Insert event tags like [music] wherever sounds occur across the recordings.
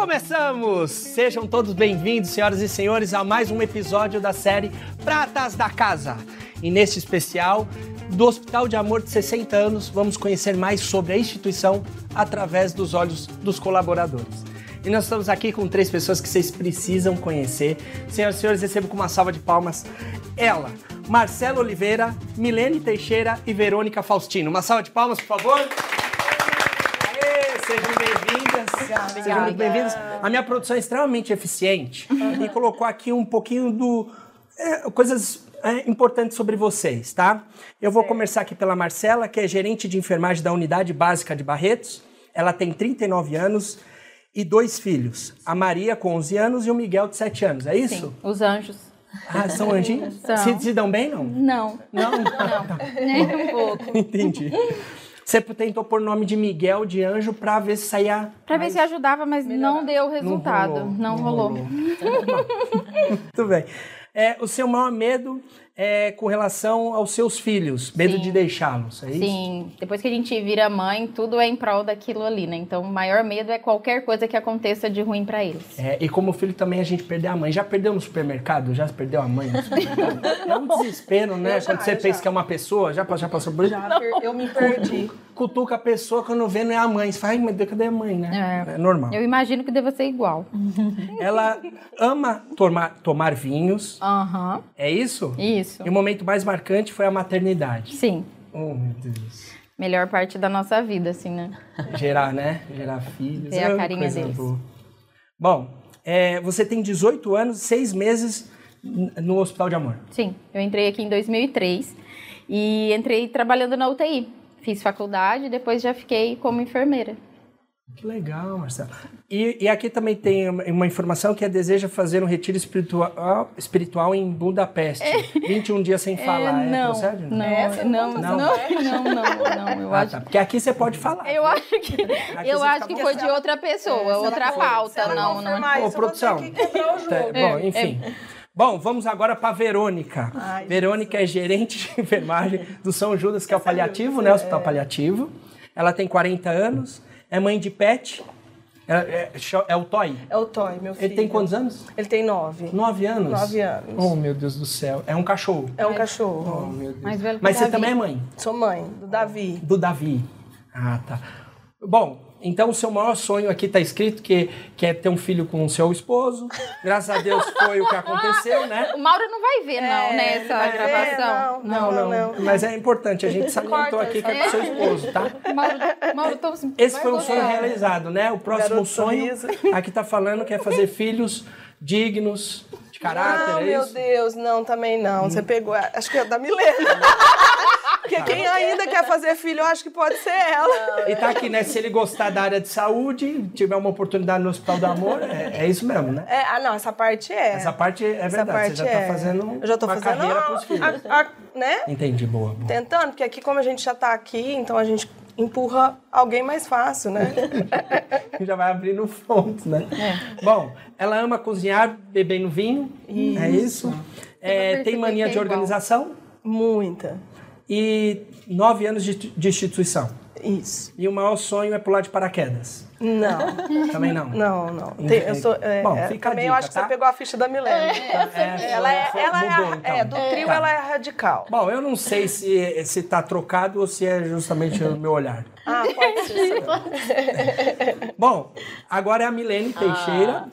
Começamos! Sejam todos bem-vindos, senhoras e senhores, a mais um episódio da série Pratas da Casa. E neste especial do Hospital de Amor de 60 anos, vamos conhecer mais sobre a instituição através dos olhos dos colaboradores. E nós estamos aqui com três pessoas que vocês precisam conhecer. Senhoras e senhores, recebo com uma salva de palmas ela, Marcela Oliveira, Milene Teixeira e Verônica Faustino. Uma salva de palmas, por favor. Sejam bem-vindas. Sejam muito bem-vindas. A minha produção é extremamente eficiente e colocou aqui um pouquinho do é, coisas é, importantes sobre vocês, tá? Eu vou começar aqui pela Marcela, que é gerente de enfermagem da Unidade Básica de Barretos. Ela tem 39 anos e dois filhos. A Maria, com 11 anos, e o Miguel, de 7 anos. É isso? Sim, os anjos. Ah, são anjinhos? São. Se, se dão bem, não? Não, Não? [laughs] nem um pouco. Entendi. Você tentou pôr o nome de Miguel de anjo pra ver se saía. Pra ver se ajudava, mas não deu resultado. rolou, Não, não rolou. rolou. [laughs] Muito bem. É, o seu maior medo é com relação aos seus filhos, medo Sim. de deixá-los, é isso? Sim, depois que a gente vira mãe, tudo é em prol daquilo ali, né? Então, o maior medo é qualquer coisa que aconteça de ruim pra eles. É, e como filho também a gente perder a mãe. Já perdeu no supermercado? Já perdeu a mãe no supermercado? É um [laughs] desespero, né? Já, quando você pensa já. que é uma pessoa, já, já passou por isso? Já per- eu me perdi. Cutuca a pessoa, quando vê não é a mãe. Você fala, ai meu Deus, cadê a mãe, né? É, normal. Eu imagino que deva ser igual. [laughs] Ela ama tomar, tomar vinhos, Aham, é isso? isso. E o momento mais marcante foi a maternidade. Sim, Oh, meu Deus. melhor parte da nossa vida, assim, né? Gerar, né? Gerar filhos. Ver a é carinha deles. boa. Bom, é, você tem 18 anos, 6 meses no Hospital de Amor. Sim, eu entrei aqui em 2003 e entrei trabalhando na UTI. Fiz faculdade, depois já fiquei como enfermeira. Que legal, Marcelo. E, e aqui também tem uma, informação que é deseja fazer um retiro espiritual, espiritual em Budapeste. 21 dias sem falar. É, não, procede? não, Essa não, conta não, não, não, não, não, eu Ah, acho tá. Porque aqui você pode falar. Eu acho que, eu acho que foi de outra pessoa, outra pauta, não, não. confirmar Ô, produção. ter que quebrar o jogo. Tá, bom, enfim. Bom, vamos agora para Verônica. Ai, Verônica é gerente de enfermagem do São Judas, que é o paliativo, né? Hospital Paliativo. Ela tem 40 anos, é mãe de pet. É, é, é o Toy. É o Toy, meu filho. Ele tem quantos anos? Ele tem nove. Nove anos? Nove anos. Oh, meu Deus do céu. É um cachorro. É um cachorro. Oh, meu Deus. Mais velho que Mas o você Davi. também é mãe Sou mãe do Davi. do Davi. Ah, tá. Bom, então o seu maior sonho aqui tá escrito que, que é ter um filho com o seu esposo. Graças a Deus foi o que aconteceu, né? O Mauro não vai ver, não, É, nessa ele vai ver, gravação. Não, não, não. Mas é importante, a gente salientou aqui que é pro seu esposo, tá? [laughs] Mauro, Mauro tô... Esse vai foi um sonho realizado, né? O próximo Garoto sonho, sorriso. aqui tá falando que é fazer filhos dignos, de caráter, Não, é meu? Deus, não, também não. Você pegou, acho que é da Milena. [laughs] Porque quem ainda quer fazer filho, eu acho que pode ser ela. E tá aqui, né? Se ele gostar da área de saúde, tiver uma oportunidade no Hospital do Amor, é, é isso mesmo, né? É, ah, não, essa parte é. Essa parte é Essa verdade. parte Você já é. tá fazendo Eu já tô uma fazendo carreira pros filhos. a- a- né? Entendi, boa, boa. Tentando, porque aqui, como a gente já tá aqui, então a gente empurra alguém mais fácil, né? [laughs] Já vai abrindo fontes, né? Bom, ela ama cozinhar, bebendo vinho, é isso? É, tem mania é de organização Muita. E nove anos de, de instituição. Isso. E o maior sonho é pular de paraquedas. Não, Também não. não, não. Tem- eu sou, é, Bom, é, fica a também dica, eu acho que tá? você pegou a ficha da Milena. É, ela é, foi- ela é, mudou, a- então. é, do trio Tá. ela é radical. Bom, eu não sei se, se tá trocado ou se é justamente o meu olhar. Ah, [laughs] pode ser. Bom, agora é a Milene Teixeira,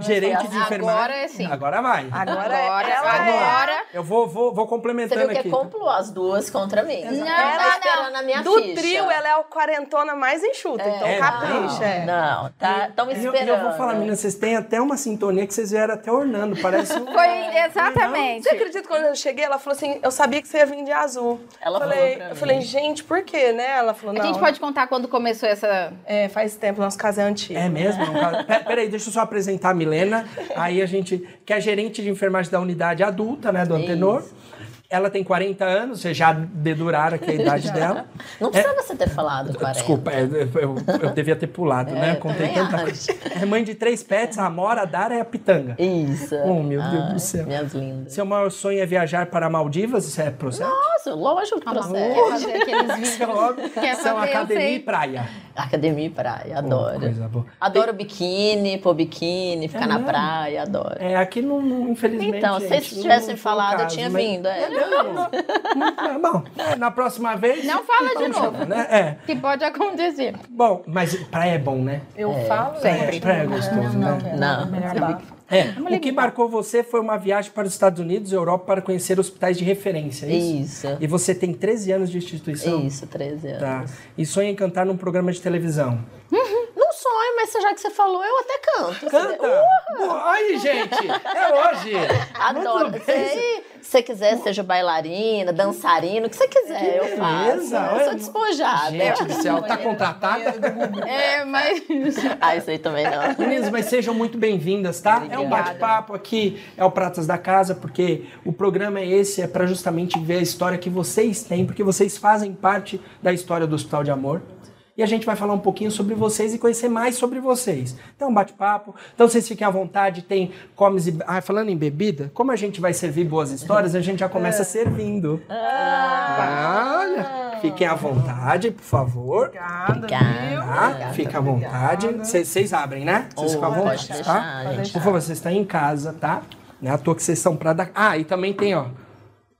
gerente de enfermagem. Agora é sim. Agora vai. Agora, Agora, ela é. agora... Eu vou, vou, vou Você complementando viu que é aqui. complô as duas contra mim. Não, Ela não, a minha Do ficha. trio, ela é a quarentona mais enxuta, então É, capricha. é. Não, tá, estão E eu, esperando. e eu vou falar, meninas, vocês têm até uma sintonia que vocês vieram até ornando. Parece um... [laughs] Foi exatamente. Você acredita que quando eu cheguei, ela falou assim, eu sabia que você ia vir de azul. Ela falei, falou Eu falei, gente, por quê, né? Ela falou, não. Gente pode contar quando começou essa... É, faz tempo, nosso caso é antigo. É mesmo? É um caso- Pe- Peraí, deixa eu só apresentar a Milena. Aí a gente, que é gerente de enfermagem da unidade adulta, né, do Antenor. Ela tem 40 anos, vocês já deduraram aqui a idade dela. Não precisava você ter falado, 40. Desculpa, é, eu, eu devia ter pulado, né? Contei também tanta acho. coisa. É mãe de três pets, a Amora, a Dara e a Pitanga. Isso. Oh, meu Deus Ai, do céu. Minhas lindas. Seu maior sonho é viajar para Maldivas? Isso é processo? Posso, lógico que Ah procede. Quer fazer aqueles [laughs] vídeos. Óbvio. Quer São fazer, eu academia e praia. Academia e praia, Oh, adoro. coisa boa. Adoro biquíni, pôr biquíni, ficar É na praia, adoro. É, aqui não, não- infelizmente. Então, se gente, vocês não- tivessem falado, eu caso, tinha mas- vindo. É. É, bom, é, na próxima vez. Não fala de novo. Né? É. Que pode acontecer. Bom, mas praia é bom, né? Eu falo, Sempre. né? Praia é gostoso, né? Não. Melhor Você bar. É. O que marcou você foi uma viagem para os Estados Unidos e Europa para conhecer hospitais de referência, é isso? Isso. E você tem 13 anos de instituição? Isso, 13 anos. Tá. E sonha em cantar num programa de televisão. Não sonho, mas já que você falou, eu até canto. Canta! Aí, gente! É hoje! Adoro. Se você quiser, seja bailarina, dançarina, o que você quiser, eu faço. beleza, Eu sou despojada. Gente do céu, tá contratada? [laughs] É, mas. Ah, isso aí também não. Meninas, mas sejam muito bem-vindas, tá? É um bate-papo aqui, é o Pratas da Casa, porque o programa é esse, é para justamente ver a história que vocês têm, porque vocês fazem parte da história do Hospital de Amor. E a gente vai falar um pouquinho sobre vocês e conhecer mais sobre vocês. Então, bate-papo. Então, vocês fiquem à vontade, tem comes e... Ah, falando em bebida, como a gente vai servir boas histórias, a gente já começa [laughs] servindo. Olha, fiquem à vontade, por favor. Obrigada? Tá? Fica à vontade. Vocês abrem, né? Vocês Oh, ficam à vontade, deixar, tá? gente. Por favor, vocês estão em casa, tá? Não é à toa que vocês são pra dar. Ah, e também tem, ó.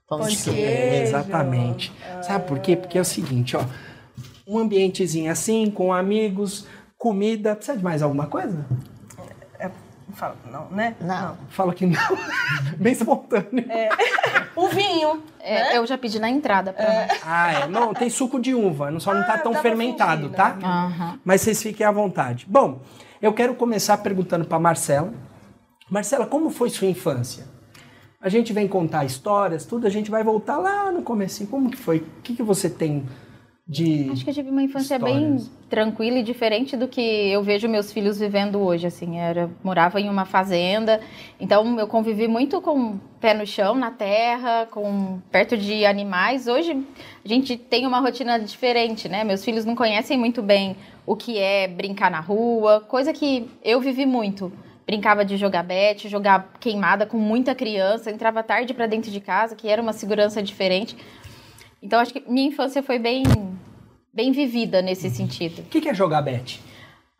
Pão de de queijo. Exatamente. Sabe por quê? Porque é o seguinte, ó. Um ambientezinho assim, com amigos, comida. Precisa de mais alguma coisa? É, fala, não, né? Não. Fala que não. [laughs] Bem espontâneo. O vinho. É, Eu já pedi na entrada pra. Ah, é. Não, tem suco de uva. Não só não tá Ah, tão fermentado, fingir, tá? né? Aham. Mas vocês fiquem à vontade. Bom, eu quero começar perguntando para Marcela. Marcela, como foi sua infância? A gente vem contar histórias, tudo, a gente vai voltar lá no começo. Como que foi? O que, que você tem de Acho que eu tive uma infância bem Histórias. tranquila e diferente do que eu vejo meus filhos vivendo hoje. Assim, era morava em uma fazenda, então eu convivi muito com pé no chão, na terra, com perto de animais. Hoje a gente tem uma rotina diferente, né? Meus filhos não conhecem muito bem o que é brincar na rua, coisa que eu vivi muito. Brincava de jogar bete, jogar queimada com muita criança, entrava tarde para dentro de casa, que era uma segurança diferente. Então acho que minha infância foi bem bem vivida nesse sentido. O que, que é jogar bet?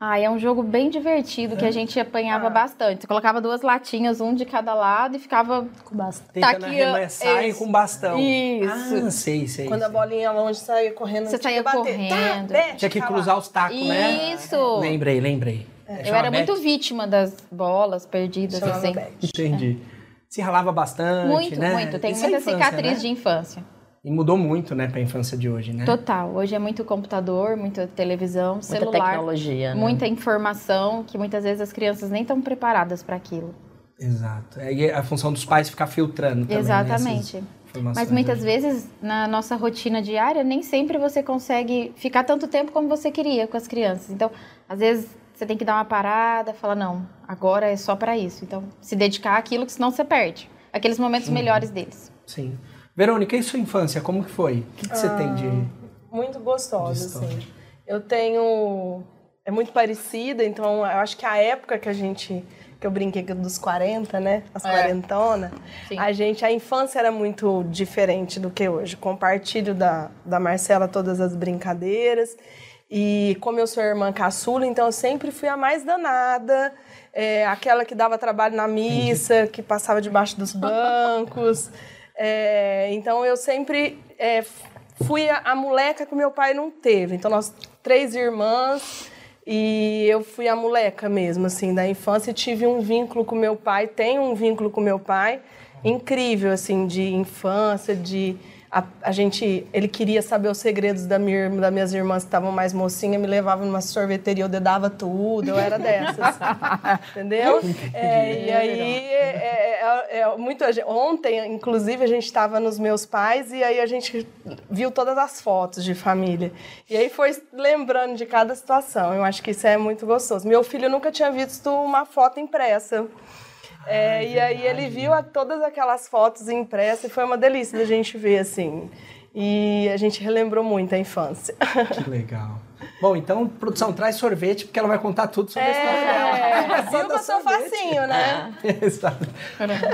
Ah, é um jogo bem divertido que a gente apanhava bastante. Você colocava duas latinhas, um de cada lado e ficava Com bastante. Tentando Taqueando- arremessar isso. com bastão. Isso. Ah, sei, sei. Quando a sei. bolinha longe saía correndo, Você saía correndo. Tá, bete, Tinha que tá lá. cruzar os tacos, né? Isso. Lembrei, lembrei. É, Eu era bet? muito vítima das bolas perdidas Chamava assim. bete. Entendi. Se ralava bastante, Muito, né? muito. Tem Isso é muita infância, cicatriz né? de infância. E mudou muito, né, pra infância de hoje, né? Total. Hoje é muito computador, muita televisão, Muita celular, tecnologia, né? muita informação que muitas vezes as crianças nem estão preparadas para aquilo. Exato. É a função dos pais ficar filtrando também, né, Exatamente. informações Mas muitas hoje. vezes, na nossa rotina diária, nem sempre você consegue ficar tanto tempo como você queria com as crianças. Então, às vezes, você tem que dar uma parada, falar, não, agora é só para isso. Então, se dedicar àquilo, que senão você perde. Aqueles momentos melhores deles. Sim. Verônica, e sua infância, como que foi? O que, que você tem de... Muito gostosa, assim. Eu tenho. É muito parecida, então eu acho que a época que a gente. Que eu brinquei dos 40, né? As É. quarentonas. Sim. A gente. A infância era muito diferente do que hoje. Compartilho da, da Marcela todas as brincadeiras. E como eu sou irmã caçula, então eu sempre fui a mais danada. é, aquela que dava trabalho na missa, que passava debaixo dos bancos. É, então eu sempre é, fui a, a moleca que meu pai não teve. Então nós três irmãs e eu fui a moleca mesmo assim da infância tive um vínculo com meu pai, tenho um vínculo com meu pai incrível assim de infância, de a, a gente, ele queria saber os segredos da minha, irmã- das minhas irmãs que estavam mais mocinhas, me levava numa sorveteria, eu dedava tudo, eu era dessas, [laughs] entendeu? É, e aí, é, é, é, muita gente- ontem, inclusive, a gente estava nos meus pais e aí a gente viu todas as fotos de família. E aí foi lembrando de cada situação, eu acho que isso é muito gostoso. Meu filho nunca tinha visto uma foto impressa. É, e aí ele viu a- todas aquelas fotos impressas e foi uma delícia da gente ver, assim. E a gente relembrou muito a infância. Que legal. Bom, então, produção, traz sorvete, porque ela vai contar tudo sobre a história dela. É, viu passou sorvete. facinho, né? [laughs] Exato.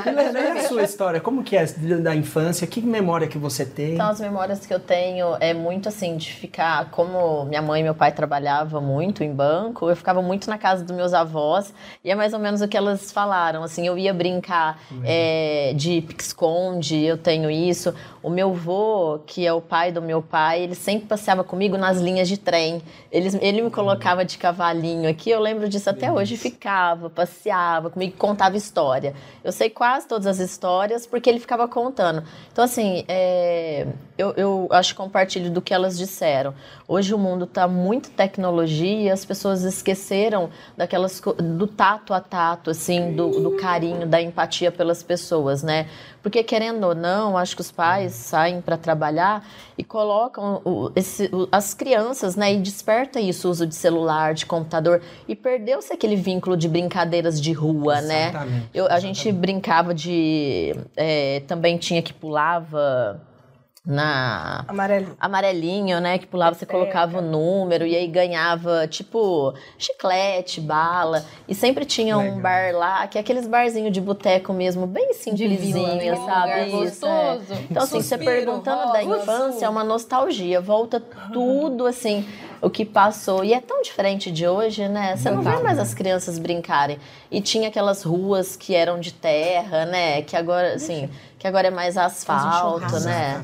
Milena, e a sua história? Como que é da infância? Que memória que você tem? Então, as memórias que eu tenho é muito assim, de ficar. Como minha mãe e meu pai trabalhavam muito em banco, eu ficava muito na casa dos meus avós, e é mais ou menos o que elas falaram. Assim, eu ia brincar é, de pique-esconde, eu tenho isso. O meu vô, que é o pai do meu pai, ele sempre passeava comigo nas linhas de trem. Ele, ele me colocava de cavalinho aqui, eu lembro disso até hoje. Ficava, passeava comigo, contava história. Eu sei quase todas as histórias porque ele ficava contando. Então, assim, é, eu, eu acho que compartilho do que elas disseram. Hoje o mundo está muito tecnologia as pessoas esqueceram daquelas do tato a tato, assim, do, do carinho, da empatia pelas pessoas, né? Porque querendo ou não, acho que os pais saem para trabalhar e colocam o- esse- o- as crianças, né? E desperta isso, o uso de celular, de computador. E perdeu-se aquele vínculo de brincadeiras de rua, né? Exatamente, Eu, a gente brincava de. é, também tinha que pulava na Amarelinho. amarelinho, né? Que pulava, você colocava o número e aí ganhava, tipo, chiclete, bala. E sempre tinha um Legal. bar lá, que é aqueles barzinhos de boteco mesmo, bem simplesinho, né? sabe? Um lugar Isso, é. gostoso. Então, assim, você Suspiro, perguntando da infância, é uma nostalgia. Volta tudo, assim, o que passou. E é tão diferente de hoje, né? Você não vê mais as crianças brincarem. E tinha aquelas ruas que eram de terra, né? Que agora, assim, que agora é mais asfalto, né?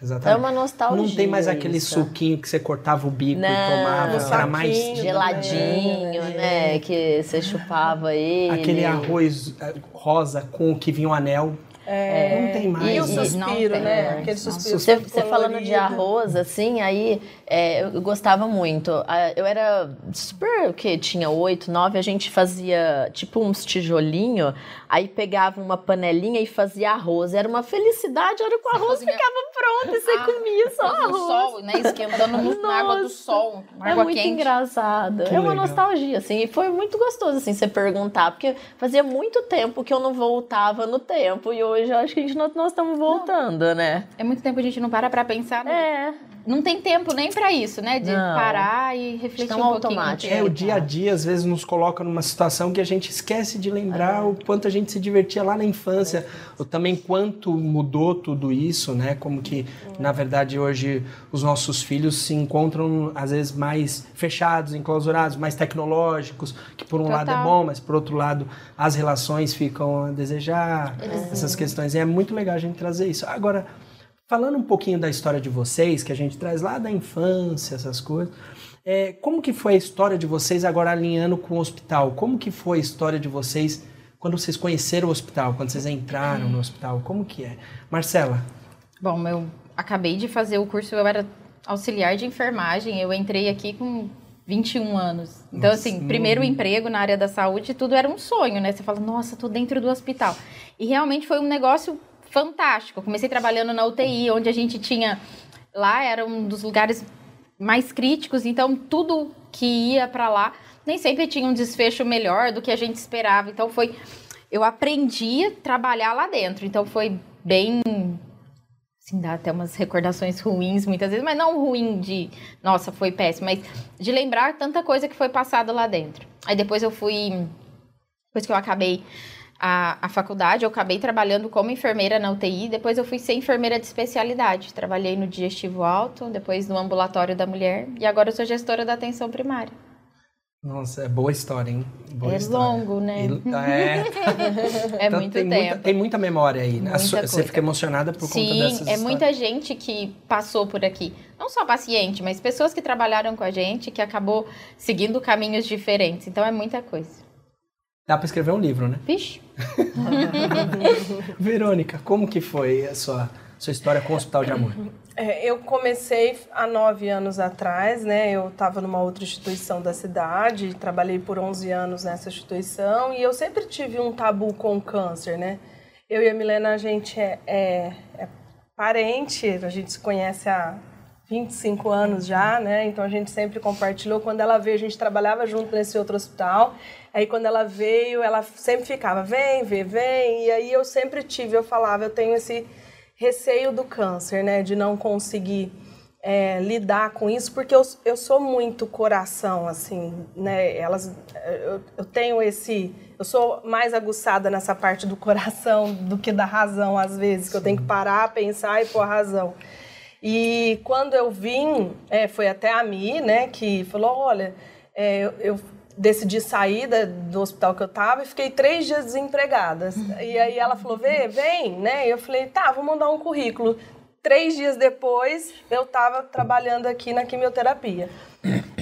Exatamente. É uma nostalgia. Não tem mais aquele isso. suquinho que você cortava o bico Não, e tomava, era mais geladinho, né? Que você chupava ele. aquele arroz eh, rosa com o que vinha o anel. Não tem mais. E o E- né? suspiro, tem, né? Aquele suspiro. Você, você falando de arroz, assim, aí é, eu gostava muito. Eu era super, o que? Tinha oito, nove, a gente fazia tipo uns tijolinhos, aí pegava uma panelinha e fazia arroz. Era uma felicidade, a hora que o arroz cozinha- ficava pronto e você Ah, comia só no arroz. sol, né? Esquentando no- na água do Nossa. sol, É água muito quente. engraçado. Que é uma legal. nostalgia, assim. E foi muito gostoso, assim, você perguntar. Porque fazia muito tempo que eu não voltava no tempo. E hoje eu acho que a gente, nós, nós estamos voltando, né? É muito tempo que a gente não para pra pensar. né? É. Não tem tempo nem pra isso, né? De Não. parar e refletir Tão um pouquinho. automático. É, o dia a dia às vezes nos coloca numa situação que a gente esquece de lembrar o quanto a gente se divertia lá na infância, ou também quanto mudou tudo isso, né? Como que, na verdade, hoje os nossos filhos se encontram às vezes mais fechados, enclausurados, mais tecnológicos, que por um lado é Total. bom, mas por outro lado as relações ficam a desejar, essas questões. E é muito legal a gente trazer isso. Agora, Falando um pouquinho da história de vocês, que a gente traz lá da infância, essas coisas, é, como que foi a história de vocês agora alinhando com o hospital? Como que foi a história de vocês quando vocês conheceram o hospital, quando vocês entraram no hospital? Como que é? Marcela, Bom, eu acabei de fazer o curso, eu era auxiliar de enfermagem, eu entrei aqui com 21 anos. Então, Nossa, assim, primeiro emprego na área da saúde, tudo era um sonho, né? Você fala, nossa, tô dentro do hospital. E realmente foi um negócio fantástico. Eu comecei trabalhando na UTI, onde a gente tinha. Lá era um dos lugares mais críticos, então tudo que ia para lá nem sempre tinha um desfecho melhor do que a gente esperava. Então foi. Eu aprendi a trabalhar lá dentro, então foi bem assim, dá até umas recordações ruins muitas vezes, mas não ruim de, nossa, foi péssimo, mas de lembrar tanta coisa que foi passada lá dentro. Aí depois eu fui, depois que eu acabei a, a faculdade, eu acabei trabalhando como enfermeira na UTI, depois eu fui ser enfermeira de especialidade. Trabalhei no digestivo alto, depois no ambulatório da mulher, e agora eu sou gestora da atenção primária. nossa, é boa história, hein? Boa É história. longo, né? E- é, [laughs] É então muito tem tempo. Muita, tem muita memória aí, né? Muita Você fica emocionada por conta Sim, dessas é histórias. muita gente que passou por aqui. Não só paciente, mas pessoas que trabalharam com a gente, que acabou seguindo caminhos diferentes. Então é muita coisa. Dá pra escrever um livro, né? Vixe. [laughs] Verônica, como que foi a sua, sua história com o Hospital de Amor? É, eu comecei há nove anos atrás, né? Eu estava numa outra instituição da cidade, trabalhei por 11 anos nessa instituição e eu sempre tive um tabu com o câncer, né? Eu e a Milena, a gente é, é, é parente, a gente se conhece há 25 anos já, né? Então a gente sempre compartilhou. Quando ela veio, a gente trabalhava junto nesse outro hospital. Aí quando ela veio, ela sempre ficava, vem, vem, vem. E aí eu sempre tive, eu falava, eu tenho esse receio do câncer, né? De não conseguir é, lidar com isso, porque eu, eu sou muito coração, assim, né? Elas, eu, eu tenho esse, eu sou mais aguçada nessa parte do coração do que da razão, às vezes, que eu tenho que parar, pensar e pôr a razão. E quando eu vim, é, foi até a Mi, né, que falou, olha, é, eu, eu decidi sair da, do hospital que eu tava e fiquei três dias desempregada. E aí ela falou, vê, vem, né? E eu falei, tá, vou mandar um currículo três dias depois, eu estava trabalhando aqui na quimioterapia.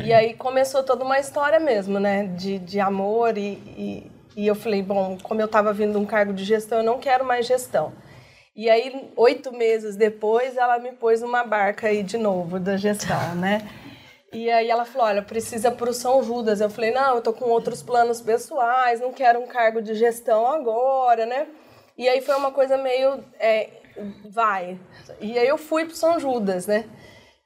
E aí começou toda uma história mesmo, né? De, de amor e, e, e eu falei, bom, como eu estava vindo de um cargo de gestão, eu não quero mais gestão. E aí, oito meses depois, ela me pôs numa barca aí de novo da gestão, né? E aí ela falou, olha, precisa para o São Judas. Eu falei, não, eu tô com outros planos pessoais, não quero um cargo de gestão agora, né? E aí foi uma coisa meio é, vai. E aí eu fui pro São Judas, né?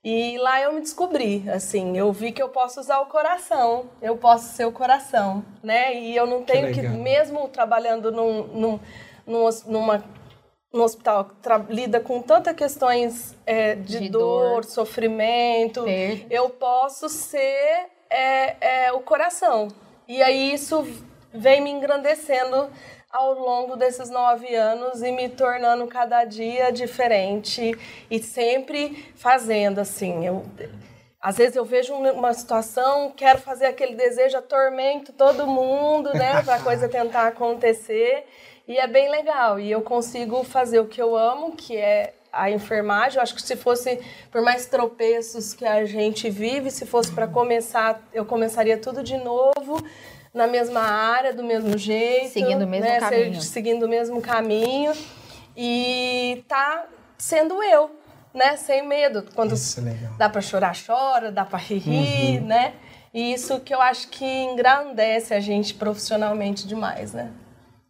E lá eu me descobri, assim, eu vi que eu posso usar o coração, eu posso ser o coração, né? E eu não tenho que, que mesmo trabalhando num, num, num, numa, num hospital lida com tantas questões é, de, de dor, dor, sofrimento, eu posso ser é, é, o coração. E aí isso vem me engrandecendo ao longo desses nove anos e me tornando cada dia diferente e sempre fazendo assim. Eu, às vezes eu vejo uma situação, quero fazer aquele desejo, atormento todo mundo, né, para a coisa tentar acontecer. E é bem legal. E eu consigo fazer o que eu amo, que é a enfermagem. Eu acho que se fosse por mais tropeços que a gente vive, se fosse para começar, eu começaria tudo de novo na mesma área, do mesmo jeito. Seguindo o mesmo né? caminho. Seguindo o mesmo caminho. E tá sendo eu, né? Sem medo. Quando isso é dá para chorar, chora, dá para rir, rir, uhum. né? E isso que eu acho que engrandece a gente profissionalmente demais, né?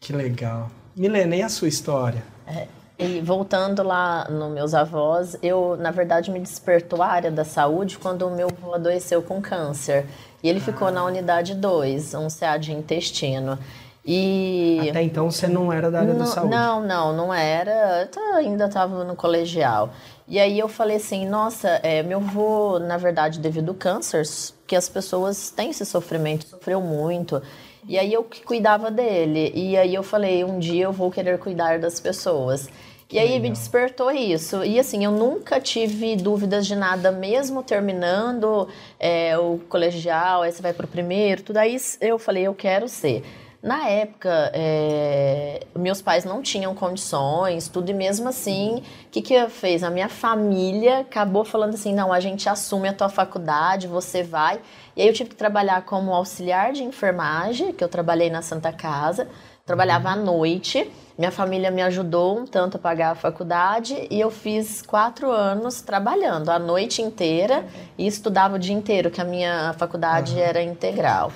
Que legal. Milena, e a sua história? É, e voltando lá nos meus avós, eu, na verdade, me despertou a área da saúde quando o meu avô adoeceu com câncer. E ele ah. ficou na unidade 2, um CA de intestino. E... Até então você não era da área não, da saúde? Não, não, não era. Eu ainda estava no colegial. E aí eu falei assim, nossa, é, meu avô, na verdade, devido ao câncer, que as pessoas têm esse sofrimento, sofreu muito. E aí eu que cuidava dele. E aí eu falei, um dia eu vou querer cuidar das pessoas. E aí Legal. me despertou isso. E assim, eu nunca tive dúvidas de nada, mesmo terminando é, o colegial, aí você vai pro primeiro, tudo aí eu falei, eu quero ser. Na época, é, meus pais não tinham condições, tudo, e mesmo assim, o que, que fez? A minha família acabou falando assim: não, a gente assume a tua faculdade, você vai. E aí eu tive que trabalhar como auxiliar de enfermagem, que eu trabalhei na Santa Casa, trabalhava à noite. Minha família me ajudou um tanto a pagar a faculdade e eu fiz quatro anos trabalhando a noite inteira e estudava o dia inteiro, que a minha faculdade uhum. era integral.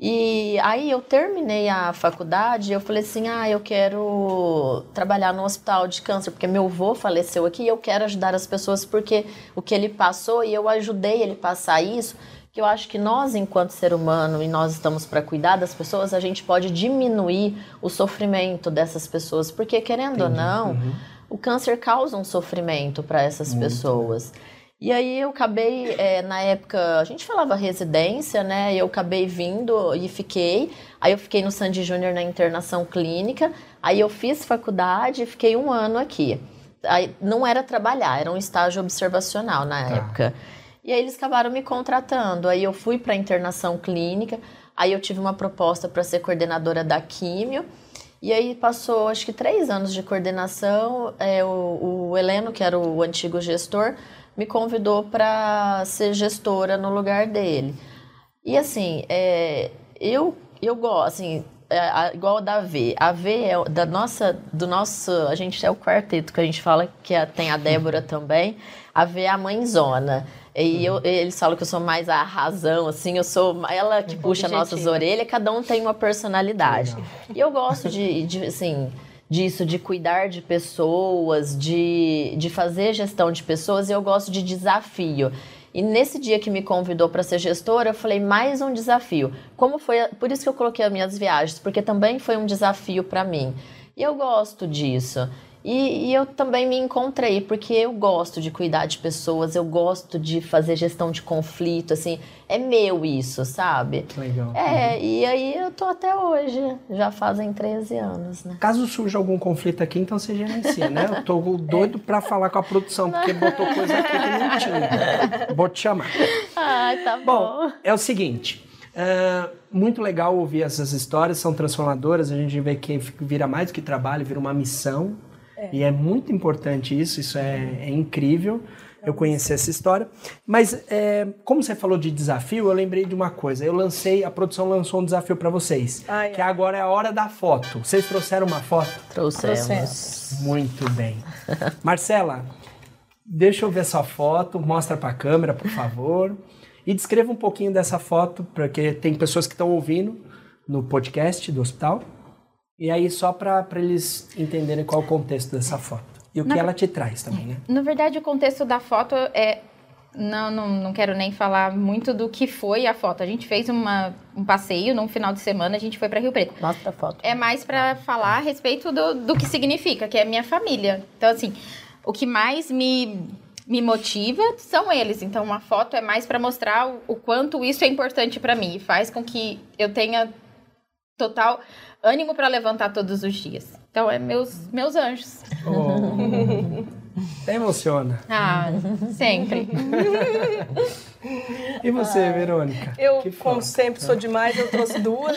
E aí eu terminei a faculdade, eu falei assim, ah, eu quero trabalhar no hospital de câncer, porque meu avô faleceu aqui e eu quero ajudar as pessoas porque o que ele passou e eu ajudei ele passar isso, que eu acho que nós, enquanto ser humano, e nós estamos para cuidar das pessoas, a gente pode diminuir o sofrimento dessas pessoas, porque querendo Entendi. ou não, uhum. o câncer causa um sofrimento para essas Muito. pessoas. E aí eu acabei, é, na época, a gente falava residência, né? Eu acabei vindo e fiquei. Aí eu fiquei no Sandy Júnior na internação clínica. Aí eu fiz faculdade e fiquei um ano aqui. Aí não era trabalhar, era um estágio observacional na tá. época. E aí eles acabaram me contratando. Aí eu fui para internação clínica. Aí eu tive uma proposta para ser coordenadora da químio. E aí passou, acho que três anos de coordenação. É, o, o Heleno, que era o antigo gestor, me convidou para ser gestora no lugar dele. E assim, é, eu eu gosto, assim, é, igual da V. A V é da nossa, do nosso, a gente é o quarteto que a gente fala que é, tem a Débora [laughs] também. A V é a mãezona. E eu, eles falam que eu sou mais a razão, assim, eu sou ela que puxa Objetivo. nossas orelhas, cada um tem uma personalidade. E eu gosto de, de, assim, disso, de cuidar de pessoas, de, de fazer gestão de pessoas, e eu gosto de desafio. E nesse dia que me convidou para ser gestora, eu falei mais um desafio. Como foi? Por isso que eu coloquei as minhas viagens, porque também foi um desafio para mim. E eu gosto disso. E, e, eu também me encontrei, porque eu gosto de cuidar de pessoas, eu gosto de fazer gestão de conflito, assim, é meu isso, sabe? Legal. É, uhum. e aí eu tô até hoje, já fazem 13 anos, né? Caso surja algum conflito aqui, então você gerencia, né? Eu tô doido pra falar com a produção, porque botou coisa aqui que não tinha. Vou te chamar. Ai, tá bom. Bom, é o seguinte, Uh, muito legal ouvir essas histórias, são transformadoras. A gente vê que vira mais do que trabalho, vira uma missão. É. E é muito importante isso, isso é, é incrível eu conhecer essa história. Mas, é, como você falou de desafio, eu lembrei de uma coisa. Eu lancei, a produção lançou um desafio para vocês, Ai, que agora é a hora da foto. Vocês trouxeram uma foto? Trouxemos. Muito bem. [laughs] Marcela, deixa eu ver sua foto, mostra para a câmera, por favor. E descreva um pouquinho dessa foto, porque tem pessoas que estão ouvindo no podcast do hospital. E aí, só para eles entenderem qual é o contexto dessa foto. E o na, que ela te traz também, né? Na verdade, o contexto da foto é. Não, não, não quero nem falar muito do que foi a foto. A gente fez uma, um passeio num final de semana, a gente foi para Rio Preto. Mostra a foto. É mais para falar a respeito do, do que significa, que é minha família. Então, assim, o que mais me me motiva são eles. Então, uma foto é mais para mostrar o, o, quanto isso é importante para mim e faz com que eu tenha total ânimo para levantar todos os dias. Então, é meus, meus anjos. Oh. [laughs] Até emociona. Ah, sempre. [laughs] E você, ah, Verônica? Eu, como sempre, sou demais, eu trouxe duas.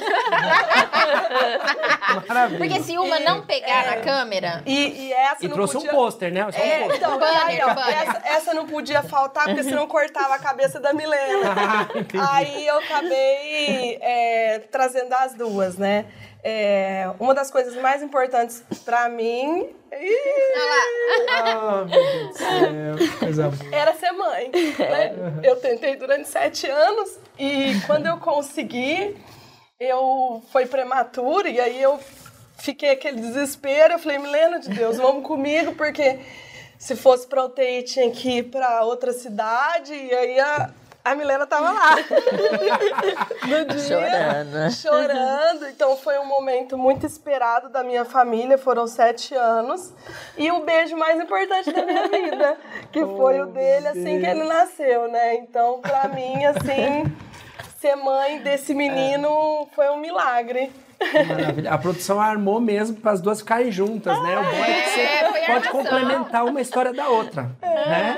Maravilha. Porque se uma não pegar é, na câmera. E, e essa e não trouxe podia... um pôster, né? Só um é, pôster. Então, banner, aí, ó, essa, essa, não podia faltar, porque senão cortava a cabeça da Milena. [laughs] Ah, aí eu acabei é, trazendo as duas, né? É, uma das coisas mais importantes para mim. Ah, meu Deus do céu, coisa. Era ser mãe. Né? Eu tentei durante sete anos e quando eu consegui, eu foi prematuro e aí eu fiquei aquele desespero. Eu falei, Milena de Deus, vamos comigo, porque se fosse para UTI tinha que ir para outra cidade e aí a, a Milena tava lá. [laughs] no dia, chorando. Chorando. Então foi um momento muito esperado da minha família. Foram sete anos. E o beijo mais importante da minha vida, que oh, foi o dele assim Deus. que ele nasceu, né? Então, pra mim, assim, [laughs] ser mãe desse menino é. foi um milagre. Maravilha. A produção armou mesmo para as duas ficarem juntas, né? O bom é que você é, pode complementar uma história da outra, é. né?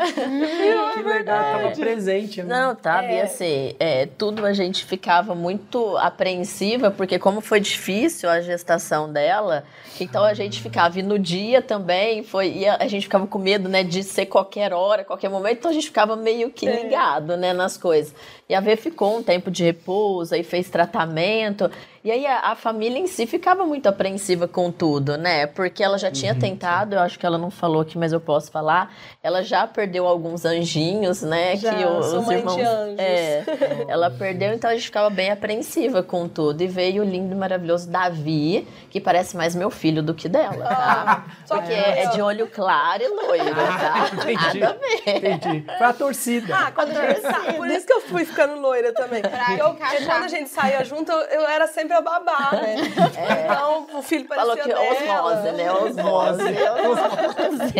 que legal, tava presente. Né? Não, tava, é. e assim, é, tudo a gente ficava muito apreensiva, porque como foi difícil a gestação dela, então a gente ficava, e no dia também, foi, e a, a gente ficava com medo, né, de ser qualquer hora, qualquer momento, então a gente ficava meio que é. ligado, né, nas coisas. E a V ficou um tempo de repouso, aí fez tratamento, e aí a, a, família em si ficava muito apreensiva com tudo, né? Porque ela já tinha uhum. tentado, eu acho que ela não falou aqui, mas eu posso falar. Ela já perdeu alguns anjinhos, né? Já, que os, os irmãos. É, [laughs] ela perdeu, então a gente ficava bem apreensiva com tudo. E veio o lindo e maravilhoso Davi, que parece mais meu filho do que dela, tá? Ah, só que é, é, de olho claro e loiro, ah, tá? [laughs] Entendi. Nada a ver. Entendi. Foi a torcida. Ah, quando a gente sai, por isso que eu fui ficando loira também. Pra eu, quando a gente saia junto, eu, eu era sempre a babá, né? É. [laughs] Então, o filho parecia Falou que dela. osmose, né? Osmose. osmose.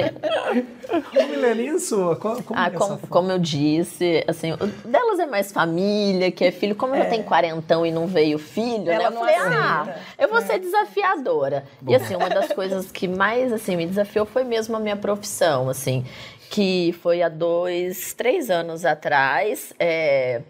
Mileninha sua, como, ah, é como, como, eu disse, assim, delas é mais família, que é filho. Como é. ela tem quarentão e não veio filho, ela né? Eu falei, aceita. ah, eu vou ser é. desafiadora. Bom. E assim, uma das coisas que mais, assim, me desafiou foi mesmo a minha profissão, assim que foi há dois, três anos atrás. É,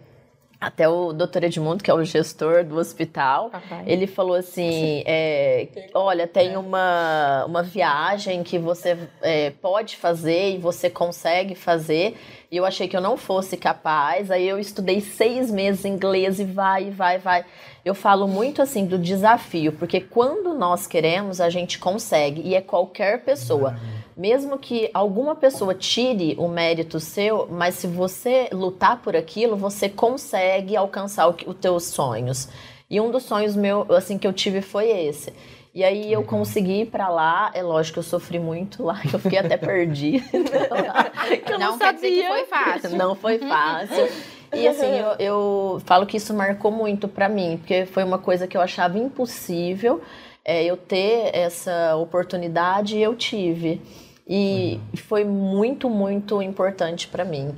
até o doutor Edmundo, que é o gestor do hospital, Papai. ele falou assim: é, olha, tem uma, uma viagem que você é, pode fazer e você consegue fazer. E eu achei que eu não fosse capaz. Aí eu estudei seis meses inglês e vai, vai, vai. Eu falo muito assim do desafio, porque quando nós queremos, a gente consegue. E é qualquer pessoa. Maravilha mesmo que alguma pessoa tire o mérito seu, mas se você lutar por aquilo, você consegue alcançar os teus sonhos. E um dos sonhos meu, assim, que eu tive foi esse. E aí eu consegui ir pra lá, é lógico que eu sofri muito lá, que eu fiquei até perdida. [laughs] eu não, não sabia. que foi fácil. Não foi fácil. E assim, eu, eu falo que isso marcou muito para mim, porque foi uma coisa que eu achava impossível. é, eu ter essa oportunidade, eu tive. E foi muito, muito importante para mim.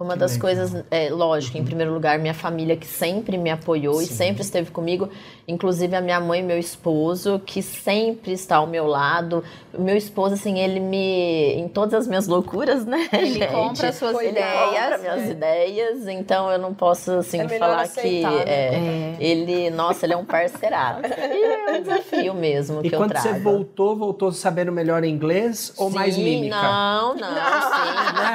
Uma das coisas, é, lógico, em primeiro lugar, minha família que sempre me apoiou Sim. e sempre esteve comigo, inclusive a minha mãe e meu esposo, que sempre está ao meu lado. O meu esposo, assim, ele me. em todas as minhas loucuras, né? [laughs] Ele gente? compra suas ele ideias. Compra minhas é. ideias, então eu não posso, assim, é falar aceitar, que. né? É, é. Ele, nossa, ele é um parceirato. [laughs] e é um desafio mesmo e que eu trago. E quando você voltou, voltou sabendo melhor inglês ou sim, mais mímica? Não, não, [laughs] sim.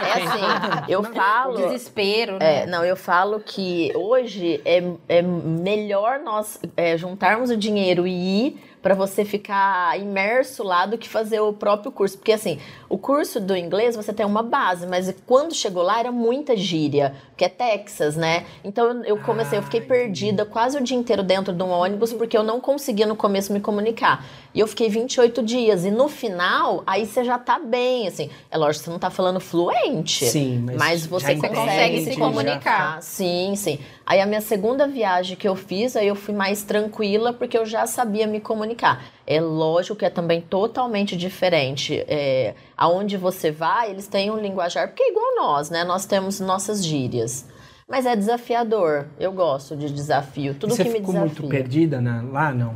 É assim, eu falo desespero, né? É, não, eu falo que hoje é, é melhor nós é, juntarmos o dinheiro e ir para você ficar imerso lá do que fazer o próprio curso. Porque assim, o curso do inglês você tem uma base, mas quando chegou lá era muita gíria, que é Texas, né? Então eu comecei, eu fiquei perdida quase o dia inteiro dentro de um ônibus porque eu não conseguia no começo me comunicar. E eu fiquei 28 dias e no final, aí você já tá bem, assim. É lógico que você não tá falando fluente, sim, mas, mas você consegue se comunicar. Já. Sim, sim. Aí a minha segunda viagem que eu fiz, aí eu fui mais tranquila porque eu já sabia me comunicar. É lógico que é também totalmente diferente. É, aonde você vai, eles têm um linguajar, porque é igual nós, né? Nós temos nossas gírias. Mas é desafiador. Eu gosto de desafio. Tudo Você que me ficou desafia. muito perdida né? lá, não?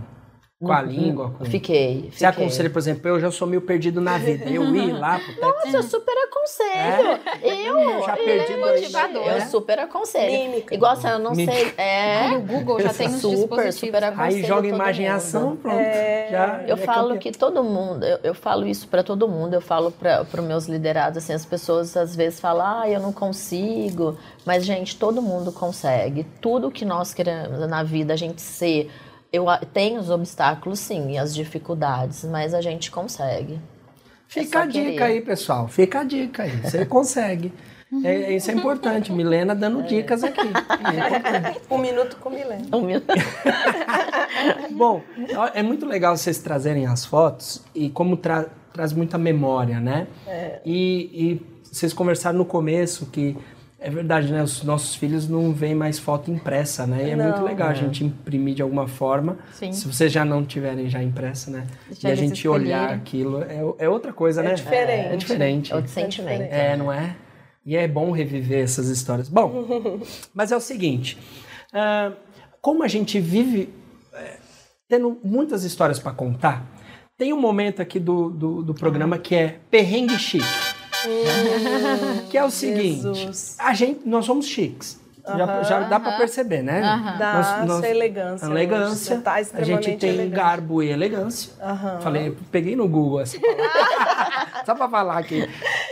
Com a língua? Com... Fiquei, fiquei. Você aconselha, por exemplo, eu já sou meio perdido na vida. Eu ir lá pro Texas. [laughs] Nossa, eu super aconselho. É? Eu, eu já perdi é motivador. Eu super aconselho. Mímica. Igual assim, eu não Mímica. sei. É. Aí no Google já tem uns super, dispositivos. super aconselho. Aí joga imagem em mundo. ação, pronto. É. Já, Eu já é falo campeão. que todo mundo, eu, eu falo isso para todo mundo, eu falo para os meus liderados, assim, as pessoas às vezes falam, ah, eu não consigo, mas gente, todo mundo consegue. Tudo que nós queremos na vida, a gente ser, eu tem os obstáculos sim, e as dificuldades, mas a gente consegue. Fica É a dica querer. aí, pessoal. Fica a dica aí. Você consegue. É, isso é importante. Milena dando dicas aqui. É. Um minuto com Milena. Um minuto. [laughs] Bom, é muito legal vocês trazerem as fotos e como tra- traz muita memória, né? E, e vocês conversaram no começo que é verdade, né? Os nossos filhos não veem mais foto impressa, né? E é muito Não. legal a gente imprimir de alguma forma. Sim. Se vocês já não tiverem já impressa, né? Deixar e a gente olhar aquilo é, é outra coisa, É né? diferente. É diferente. Outro sentimento. É, não é? E é bom reviver essas histórias. Bom, [laughs] mas é o seguinte: ah, como a gente vive é, tendo muitas histórias para contar, tem um momento aqui do, do, do programa que é perrengue chique. [laughs] que é o seguinte: Jesus. a gente, nós somos chiques. Já, já dá para perceber, né? Aham. Dá Nós- nós- sua elegância. Elegância. Tá a gente tem elegante. garbo e elegância. Falei, peguei no Google essa palavra. [laughs] Só pra falar aqui.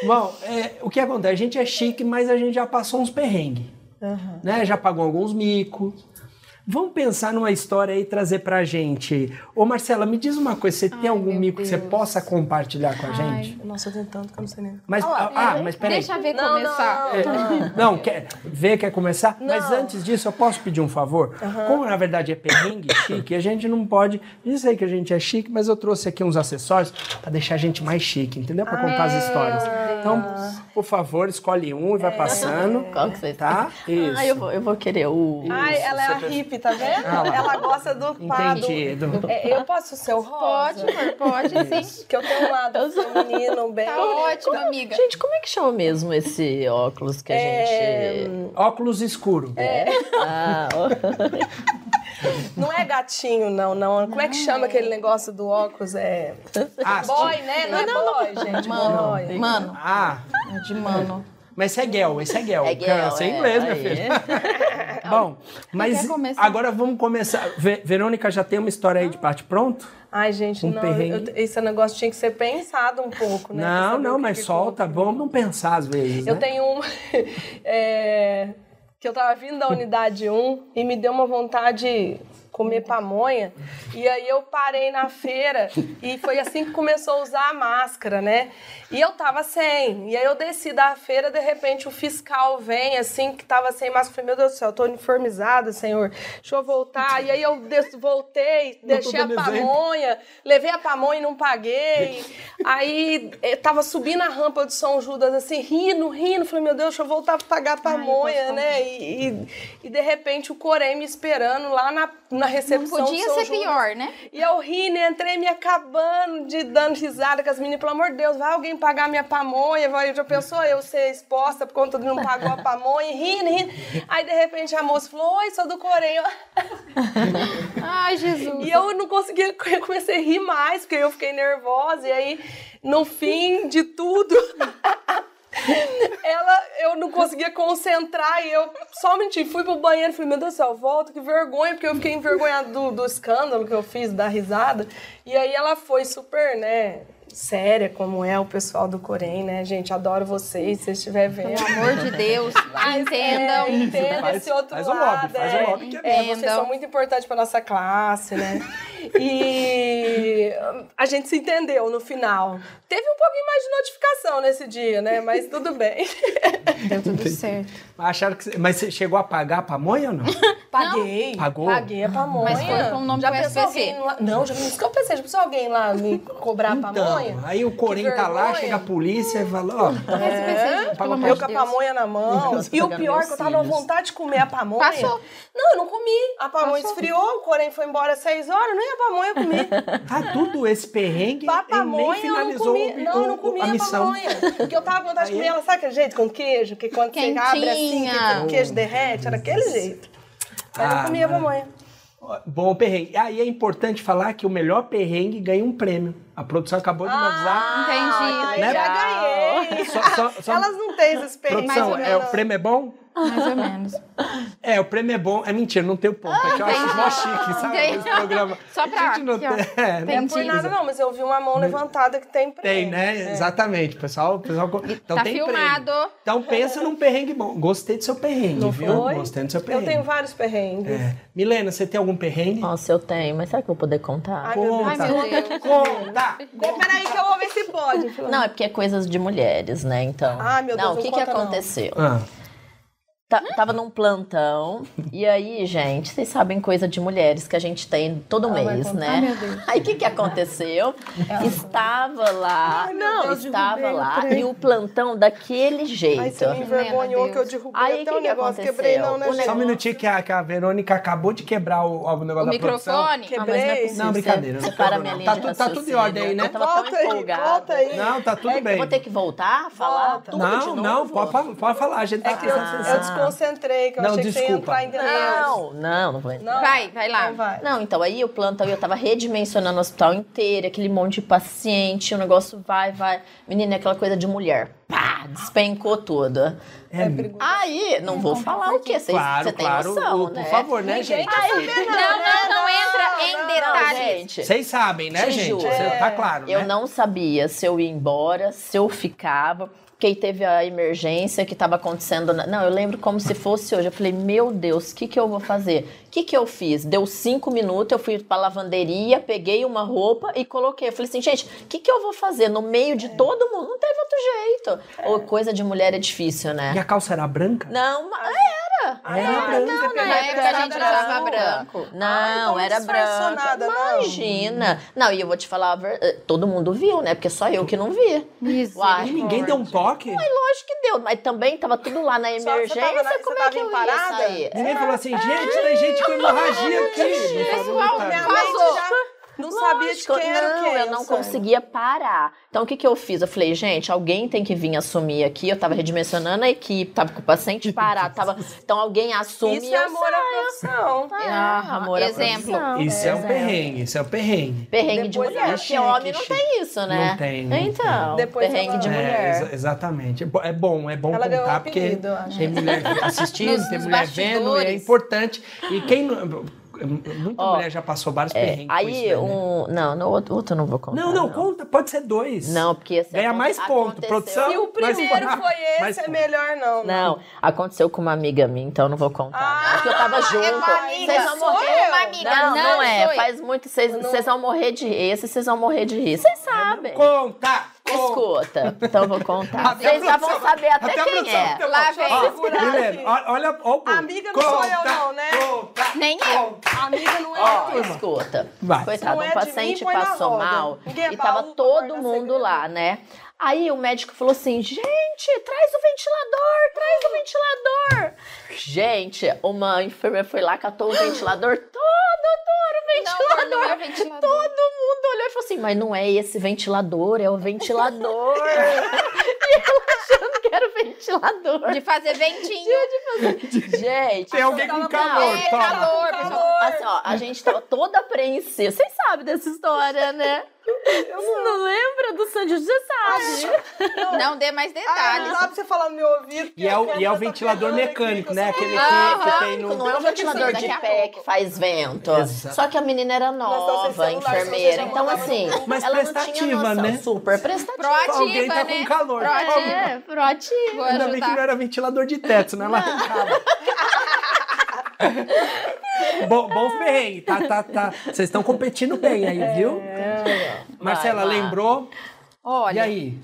Bom, é, o que acontece? A gente é chique, mas a gente já passou uns perrengues. Né? Já pagou alguns micos. Vamos pensar numa história aí e trazer pra gente. Ô Marcela, me diz uma coisa, você tem algum mico que você Deus. possa compartilhar com a Ai. gente? Nossa, eu tenho tanto que eu não sei nem. Mas, ah, ah, mas peraí. Deixa eu ver Não, começar. É, [laughs] não, quer ver, quer começar? Mas Não. antes disso, eu posso pedir um favor? Como na verdade é perrengue [coughs] chique, a gente não pode. Eu sei que a gente é chique, mas eu trouxe aqui uns acessórios para deixar a gente mais chique, entendeu? Para contar as histórias. Então, por favor, escolhe um e vai passando. [laughs] Qual que você Tá? Isso. Ah, eu vou, eu vou querer o. Ai, ela é a hippie, tá vendo? Ah ela gosta do pado. Entendido. É, eu posso ser o rosa? Pode, amor, pode sim. Que eu tenho um lado feminino bem. Tá ótimo, amiga. Gente, como é que chama mesmo esse óculos que a É, gente. Óculos escuro. Ah, ó. Não é gatinho, não, não. Como é que chama aquele negócio do óculos? É. Ah, Boy, né? Não, é boy, gente. Mano, boy. mano, Ah, é de mano. Mas esse é Gel, esse é Gel. É Você é é, inglês, minha aí. [laughs] filha. Bom, mas agora vamos começar. Ve- Verônica já tem uma história aí de parte pronto? Ai, gente, Um não. eu- esse negócio tinha que ser pensado um pouco, né? Não, não, que mas que solta. conta. Vamos pensar às vezes. Eu né? tenho uma. [laughs] é, que eu tava vindo da unidade 1 e me deu uma vontade de comer pamonha. E aí eu parei na feira e foi assim que começou a usar a máscara, né? E eu tava sem. E aí eu desci da feira, de repente o fiscal vem assim, que tava sem máscara. Eu falei, meu Deus do céu, eu tô uniformizada, senhor. Deixa eu voltar. E aí eu voltei, deixei a dando exemplo. pamonha, levei a pamonha e não paguei. Aí eu tava subindo a rampa de São Judas, assim, rindo, rindo. Falei, meu Deus, deixa eu voltar pra pagar a pamonha, posso né? E, e, e, de repente o Corém me esperando lá na, na recepção Não podia ser Judas. pior, né? E eu rindo, entrei me acabando de dando risada com as meninas. Pelo amor de Deus, vai alguém pagar minha pamonha? Vai, já pensou eu ser exposta por conta de não pagou a pamonha? Rindo, rindo. Aí, de repente, a moça falou, oi, sou do Corém. Eu- [laughs] Ai, Jesus. E eu não conseguia, eu comecei a rir mais, porque eu fiquei nervosa. E aí, no fim de tudo, [laughs] ela, eu não conseguia concentrar. E eu somente fui pro banheiro e falei, meu Deus do céu, volta, que vergonha, porque eu fiquei envergonhada do, do escândalo que eu fiz, da risada. E aí ela foi super, né? Séria, como é o pessoal do Corém, né, gente? Adoro vocês, se vocês estiverem vendo. Pelo amor de Deus, [laughs] entendam. É, entenda Faz- esse outro faz o lado. lobby, faz o é. lobby que é É, vocês são muito importantes para nossa classe, né? [laughs] E a gente se entendeu no final. Teve um pouquinho mais de notificação nesse dia, né? Mas tudo bem. [laughs] Deu tudo certo. Acharam que. Mas você chegou a pagar a pamonha ou não? Paguei. Pagou? Paguei a pamonha. Mas foi com o nome já do SPC? lá... Não, já que eu pensei, já pensou alguém lá me cobrar a pamonha? Aí o Corém tá lá, chega a polícia e fala, ó, pelo amor Eu com a pamonha na mão. Nossa, E o pior é que eu tava com cílios. vontade de comer a pamonha. Passou. Não, eu não comi. A pamonha Passou. esfriou, o Corém foi embora às seis horas, nem a pamonha eu comi. tá tudo esse perrengue Pra e nem pamonha eu não finalizou comi. o- Não, eu não comi a a, missão. pamonha. Porque eu tava com vontade de comer é- ela, sabe aquele jeito com queijo? Que quando você abre assim, que Quentinha. o queijo derrete, era aquele jeito. Aí eu Ah, não comia a pamonha. Bom perrengue. Aí é importante falar que o melhor perrengue ganha um prêmio. A produção acabou de me avisar. Entendi. Ai, Né? já ganhei. Só- só- só- Elas não têm esse experiência. Produção, é, o prêmio é bom? Mais ou menos. É, o prêmio é bom. É mentira, não tem o ponto. É que eu acho mó chique, sabe? Entendi. Esse programa. [laughs] Só pra A gente não tem. É, Não é por nada não, mas eu vi uma mão levantada que tem prêmio. Tem, né? Exatamente. O pessoal, pessoal... Então tá tem filmado. prêmio. Então pensa num perrengue bom. Gostei do seu perrengue, Não viu? foi? Gostei do seu Eu perrengue. tenho vários perrengues. É. Milena, você tem algum perrengue? Nossa, eu tenho, mas será que eu vou poder contar? Ai, meu Deus. Ai, meu Deus. Conta! Peraí que eu vou ver se pode. Não, é porque é coisas de mulheres, né? Então. Ai, meu Deus, Não, o não que, que conta, não. aconteceu? Ah, tava num plantão, e aí, gente, vocês sabem coisa de mulheres que a gente tem todo mês, né? Deus. Aí o que, que aconteceu? Estava lá. Ai, não, Deus, estava o lá trem. e o plantão daquele jeito. Ai, você me envergonhou que eu derrubei Aí, até que o que negócio. aconteceu? Quebrei não, né, O? Só um minutinho que a, que a Verônica acabou de quebrar o, o negócio O da produção. microfone. Que- Ah, não é Quebrei. Não, brincadeira, Você, não você para minha não. linha Tá tu- tá tudo em ordem aí, né? Eu tava Volta tão aí, volta aí. Não, tá tudo É, bem. Eu vou ter que voltar a falar tudo de Não, novo? não, pode, fa- pode falar, a gente tá É desconcentrei, que eu Não, achei que você ia desculpa. entrar em detalhes. Não, não, não vou entrar. Não? Vai, vai lá. Então vai. Não, então aí o plantão eu tava redimensionando o hospital inteiro, aquele monte de paciente, o negócio vai, vai. Menina, é aquela coisa de mulher. Pá, despencou tudo. É, Aí, não vou falar o quê? Vocês claro, você tem claro, noção, o- né? por favor, né, gente? quer saber, Não, não, não entra em Não, detalhes. gente. Vocês sabem, né, Te gente? Você tá claro, né? Eu não sabia se eu ia embora, se eu ficava. Porque aí teve a emergência que estava acontecendo. na- Não, eu lembro como se fosse hoje. Eu falei, meu Deus, o que, que eu vou fazer? O que, que eu fiz? Deu cinco minutos, eu fui pra lavanderia, peguei uma roupa e coloquei. Eu falei assim, gente, o que, que eu vou fazer no meio de todo mundo? Não teve outro jeito. Ou coisa de mulher é difícil, né? E a calça era branca? Não, mas era. Era Ah, branca. não, Na época a gente usava branco. Não, Ah, então não era branca. nada, não. Imagina. Não. e eu vou te falar, eh, todo mundo viu, né? Porque só eu que não vi. Uai. E ninguém deu um toque? Lógico que deu, mas também tava tudo lá na Só- você emergência, tava na- como você é tava que eu em ia parada? sair? Ninguém falou assim, gente, tem gente com hemorragia aqui. Pessoal, nada. Não sabia de Lógico, quem era o não, quê. eu não conseguia parar. Então o que que eu fiz? Eu falei, gente, alguém tem que vir assumir aqui. Eu tava redimensionando a equipe, tava com o paciente [laughs] parado, tava... então alguém assume Isso e é amor à profissão. [laughs] Ah, amor à exemplo. profissão. Isso é um Exemplo. perrengue, isso é um perrengue. Perrengue de Depois mulher, é porque chique, homem não tem isso, né? Não tem, não Então, Depois perrengue ela- de É, mulher. exa- exatamente. É bo- É bom, é bom Ela contar, um porque apelido, tem mulher [laughs] assistindo, Nos- tem nos mulher vendo, e é importante. E quem não. Muita Ó, mulher já passou vários É, perrengues. com aí, né? um. Não, no outro, outro eu não vou contar. Não, não, conta, pode ser dois. Não, porque esse Ganha mais ponto. Produção. Se o primeiro foi mas- esse, é melhor não. Não, aconteceu com uma amiga minha, então eu não vou contar. Ah, Acho que eu tava junto. é uma amiga, Vocês vão morrer. Uma amiga, Não, não, não é. Faz muito. Vocês vocês vão morrer de rir. Esse vocês vão morrer de rir. Vocês sabem. Conta! Escuta. Então eu vou contar. Até Vocês já vão saber até, a quem é. Lá vem. Ó, aqui. olha, o. Amiga não sou eu não, né? Conta. Nem eu. Amiga não é Ó, eu. escuta. Vai. Coitado, Não é um de paciente mim, passou mal é e tava todo mundo lá, né? Aí o médico falou assim: gente, traz o ventilador, traz o ventilador. Gente, uma enfermeira foi lá, catou o ventilador todo, ventilador. Não, não é ventilador. Todo mundo olhou e falou assim, mas não é esse ventilador, é o ventilador. [laughs] e eu achando que era o ventilador. De fazer ventinho. Gente, Tem alguém com calor, É calor, pessoal. assim, ó, a gente tava toda apreensiva. Vocês sabem dessa história, né? Você não lembra do Sandy? Você sabe. Não dê mais Ah, não detalhes. dá pra você falar no meu ouvido. E é o, e é o ventilador mecânico, né? Aquele que, que tem no. Não é um ventilador de pé que faz vento. Exato. Só que a menina era sem nova, celular, enfermeira. Então, assim, Mas ela não tinha prestativa, noção. né? Super prestativa. Proativa, Alguém tá né? com calor. Proativa. É, proativa. Vou Ainda bem que não era ventilador de teto, senão ela arrancava. [laughs] bom, bom perrengue, tá, tá, tá. Vocês estão competindo bem aí, viu? Marcela, Vai lembrou? Olha, E aí?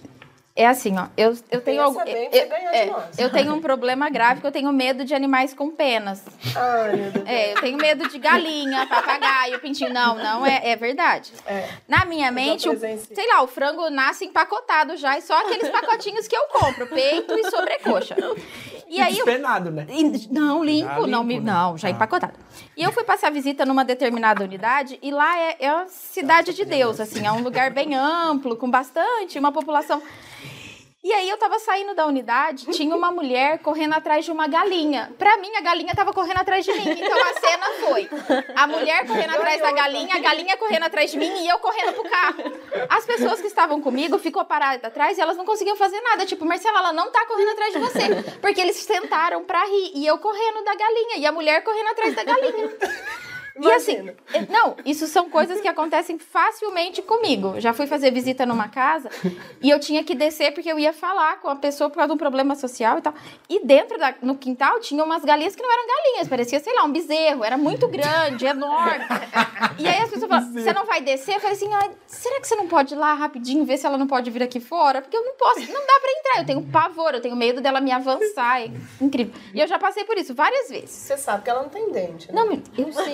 é assim, ó. Eu, eu tenho Eu, de é, eu tenho um problema grave que eu tenho medo de animais com penas. Ai, meu Deus. É, eu tenho medo de galinha, papagaio, pintinho. Não, não, é, é verdade. É. Na minha mente, o, sei lá, o frango nasce empacotado já, e só aqueles pacotinhos que eu compro, peito e sobrecoxa. E aí Despenado, né? e- Não, limpo, Já não, limpo, né? não, já Tá. empacotado. E eu fui passar visita numa determinada unidade e lá é, é uma cidade de Deus, assim, é um lugar bem amplo, com bastante, uma população. E aí eu tava saindo da unidade, tinha uma mulher correndo atrás de uma galinha. Pra mim, a galinha tava correndo atrás de mim. Então a cena foi: a mulher correndo atrás da galinha, a galinha correndo atrás de mim e eu correndo pro carro. As pessoas que estavam comigo ficou paradas atrás e elas não conseguiam fazer nada. Tipo, Marcela, ela não tá correndo atrás de você. Porque eles sentaram pra rir. E eu correndo da galinha. E a mulher correndo atrás da galinha. E assim, Imagina. eh, não, isso são coisas que acontecem facilmente comigo. Já fui fazer visita numa casa e eu tinha que descer porque eu ia falar com a pessoa por causa de um problema social e tal. E dentro da, no quintal tinha umas galinhas que não eram galinhas, parecia, sei lá, um bezerro. Era muito grande, enorme. E aí as pessoas falaram, você não vai descer? Eu falei assim, "Ai, será que você não pode ir lá rapidinho ver se ela não pode vir aqui fora? Porque eu não posso, não dá pra entrar. Eu tenho pavor, eu tenho medo dela me avançar. É incrível. E eu já passei por isso várias vezes. Você sabe que ela não tem dente, né? Não, eu sei.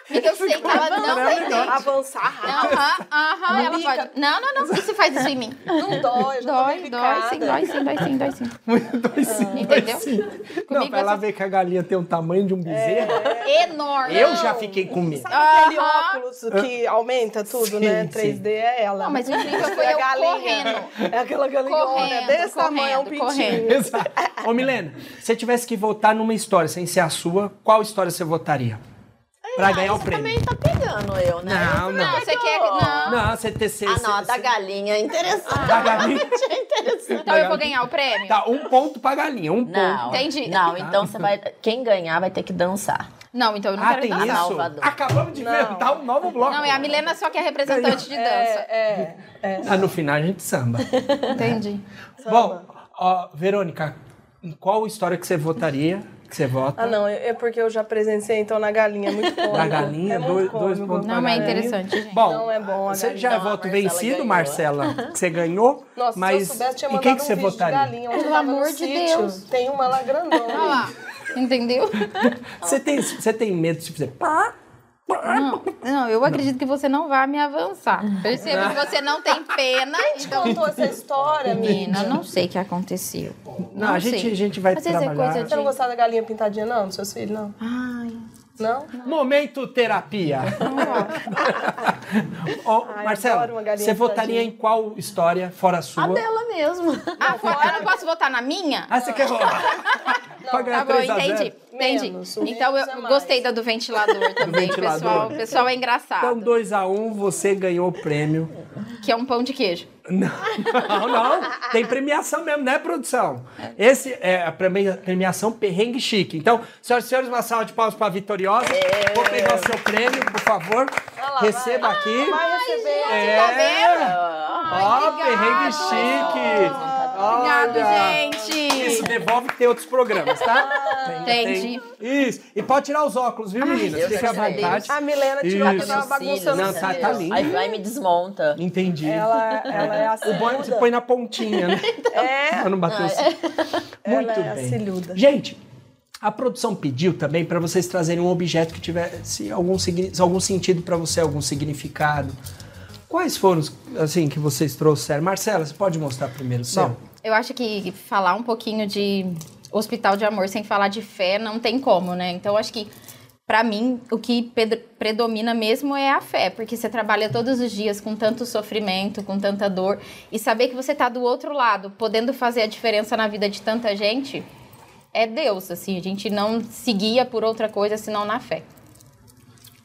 Amiga, eu sei que ela não tem dente. Avançar rápido. Aham, aham, ela pode. Não, não, não. Isso faz isso em mim. Não dói, já Dói, dói, sim, dói sim, dói sim, [laughs] dói sim. Dois sim, dois Entendeu? sim. Não, pra ela ver que a galinha tem o tamanho de um bezerro, Enorme. eu já fiquei com medo. Sabe aquele óculos que aumenta tudo, Sim, né? sim. 3D é ela. Não, mas o incrível Foi foi a eu galinha. correndo. É aquela galinhona Correndo, desse tamanho, é um correndo, pintinho. correndo. Exato. Ô, Milena, se você tivesse que votar numa história sem ser a sua, qual história você votaria? Pra ganhar o Você prêmio. também tá pegando eu, né? Não, não. Não, você quer. Não. Não, você ter ser. Ah, não, a da galinha é interessante. Da galinha. [laughs] é interessante. Então eu vou ganhar o prêmio? Tá, um ponto pra galinha, um Não, ponto. Entendi. Não, então você vai. Quem ganhar vai ter que dançar. Não, então eu não Ah, quero tem dançar. isso? Salvador. Acabamos de inventar um novo bloco. Não, é a Milena só que é representante de dança. É, é. Ah, no final a gente samba. Entendi. Bom, ó, Verônica, qual história que você votaria? Que você vota? Ah, não, é porque eu já presenciei, então, na galinha. É muito cômico. Da galinha, é muito dois, dois cômico. pontos Não é interessante, gente. Bom, Não é bom a você galinha. já é voto Marcela vencido, ganhou. Marcela, que você ganhou, Nossa, mas se eu soubesse, tinha e mandado quem que um você vídeo votaria? de galinha. Pelo amor de sítio. Deus. Tem uma lá grandona. Olha lá. Entendeu? [laughs] Você tem, você tem medo de fazer pá? Não, não, eu acredito que você não vai me avançar. Percebo que você não tem pena. Então, Contou essa história, menina. não sei o que aconteceu. Não, a gente, sei. a gente vai Às é trabalhar. coisa Você não gostava da galinha pintadinha, não? Dos seus filhos, não? Ai, Não? Momento terapia. [laughs] Ai, uma galinha você votaria em qual história, fora a sua? A dela mesmo. Ah, fora- eu não posso votar na minha? Ah, você quer votar? Tá bom, 3 a 0. entendi. Entendi. Menos, então eu menos é mais. gostei da do ventilador [laughs] também. ventilador. O pessoal, o pessoal é engraçado. Então, 2x1, você ganhou o prêmio. Que é um pão de queijo. Não, não, não. Tem premiação mesmo, né, produção? Esse é a premia- premiação Perrengue Chique. Então, senhoras e senhores, uma salva de palmas para a Vitoriosa. Vou pegar o seu prêmio, por favor. lá, Receba aqui. Vai receber. É. Tá vendo? Ó, perrengue chique. Obrigado, Olha. gente. Isso, devolve que tem outros programas, tá? [laughs] Entendi. tem- Isso. E pode tirar os óculos, viu, meninas? Fique à vontade. A Milena tirou Isso. tava bagunçando. Não, tá- tá lindo. Aí vai e me desmonta. Entendi. Ela, ela é a O bom é que você põe na pontinha, né? [laughs] É, [laughs] Pra não bater os... Muito ela é bem. Gente, a produção pediu também para vocês trazerem um objeto que tivesse algum, algum sentido para você, algum significado. Quais foram os assim, que vocês trouxeram? Marcela, você pode mostrar primeiro o seu? Eu acho que falar um pouquinho de hospital de amor sem falar de fé não tem como, né? Então, acho que para mim, o que predomina mesmo é a fé, porque você trabalha todos os dias com tanto sofrimento, com tanta dor, e saber que você está do outro lado, podendo fazer a diferença na vida de tanta gente, é Deus, assim, a gente não seguia por outra coisa senão na fé.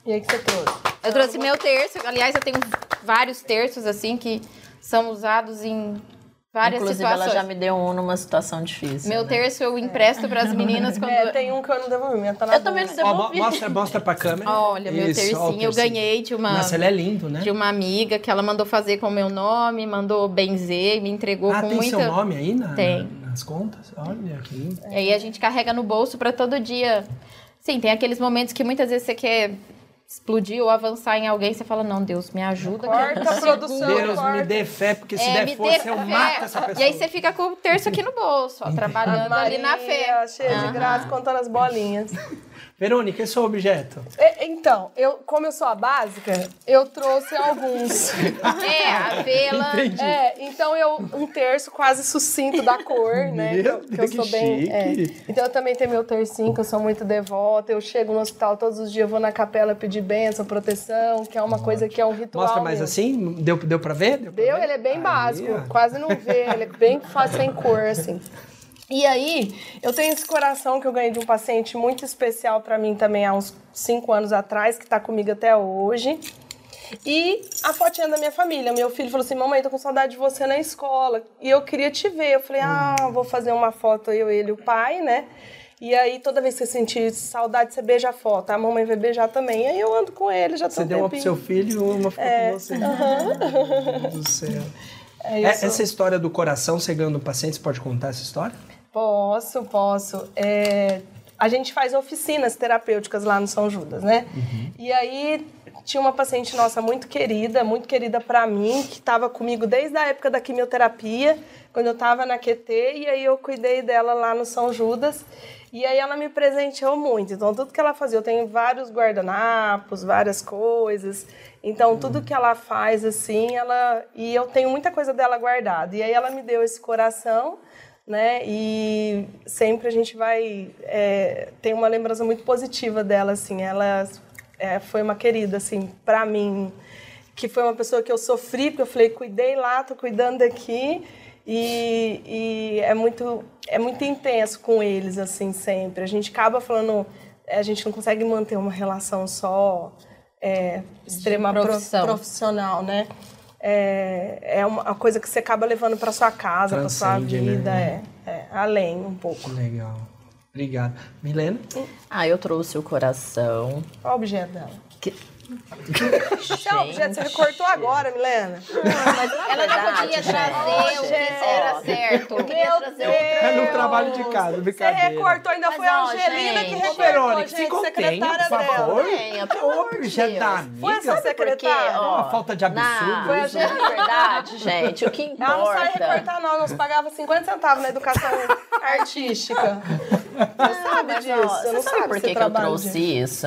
E aí que você trouxe? Eu trouxe meu terço, aliás, eu tenho vários terços, assim, que são usados em várias Inclusive, situações. ela já me deu um numa situação difícil. Meu né? terço eu empresto para as meninas quando... É, tem um que eu não devolvi, minha tá na Eu também não. Ó, devolvi. mostra, mostra pra câmera. Olha, meu Isso, tercinho, ó, eu tercinho. ganhei de uma... Nossa, ele é lindo, né? de uma amiga que ela mandou fazer com o meu nome, mandou benzer, me entregou Ah, com tem muita. seu nome aí na, Tem. na- nas contas? Olha que lindo. E aí a gente carrega no bolso para todo dia. Sim, tem aqueles momentos que muitas vezes você quer explodir ou avançar em alguém, você fala, não, Deus, me ajuda. que eu Corta a produção. seguro." Deus, me dê fé, porque se É, der me força, dê eu fé. mato essa pessoa. E aí você fica com o terço aqui no bolso, ó, trabalhando ali na fé. Maria, cheia de Aham. graça, contando as bolinhas. Verônica, esse é o objeto. E- Então, eu, como eu sou a básica, eu trouxe alguns. [laughs] É, a vela. Entendi. É, então eu um terço quase sucinto da cor, né? Meu que eu- que eu Deus, sou que bem. é. Então eu também tenho meu tercinho, que eu sou muito devota. Eu chego no hospital todos os dias, eu vou na capela pedir bênção, proteção, que é uma coisa que é um ritual. Mostra mais meu. assim? Deu, deu pra ver? pra Deu, ver? ele é bem Aí, básico, ó. quase não vê, ele é bem fácil sem cor, assim. E aí, eu tenho esse coração que eu ganhei de um paciente muito especial pra mim também há uns cinco anos atrás, que tá comigo até hoje. E a fotinha da minha família. Meu filho falou assim: Mamãe, tô com saudade de você na escola. E eu queria te ver. Eu falei: Ah, vou fazer uma foto, eu, ele e o pai, né? E aí, toda vez que você sentir saudade, você beija a foto. A mamãe vai beijar também. E aí eu ando com ele, já tô Você um deu uma pro seu filho e uma ficou É, com você. Meu Deus do céu. É, É, essa história do coração cegando o paciente, você pode contar essa história? Posso, posso. É, a gente faz oficinas terapêuticas lá no São Judas, né? E aí tinha uma paciente nossa muito querida, muito querida pra mim, que estava comigo desde a época da quimioterapia, quando eu estava na QT, e aí eu cuidei dela lá no São Judas. E aí ela me presenteou muito. Então tudo que ela fazia, eu tenho vários guardanapos, várias coisas. Então tudo que ela faz assim, ela e eu tenho muita coisa dela guardada. E aí ela me deu esse coração né? E sempre a gente vai é, tem uma lembrança muito positiva dela, assim. Ela é, foi uma querida, assim, para mim, que foi uma pessoa que eu sofri, porque eu falei, cuidei lá, tô cuidando aqui. E, e é muito é muito intenso com eles, assim, sempre. A gente acaba falando, a gente não consegue manter uma relação só é, extrema profissional, né? É, é uma coisa que você acaba levando para sua casa, para sua Transcende, vida, né? é, é, além um pouco. Legal. Obrigado. Milena? Ah, eu trouxe o coração. Qual o objeto dela? Que... Esse o objeto que você recortou agora, Milena? Ela não podia gente, trazer o que gente. era certo. Meu Deus. É no trabalho de casa, Você brincadeira. recortou, ainda Mas, foi a Angelina gente. que recortou, Verônica, se gente, contenha, secretária por favor. dela. Ô, objeto da amiga. Foi essa Porque, secretária? ó, Uma falta de absurdo Na, isso. na verdade, gente, o que importa... Ela não sai recortar, não. Nos pagava 50 centavos na educação [laughs] artística. Você sabe Mas, disso. ó, Você não sabe sabe por que, que eu trouxe isso?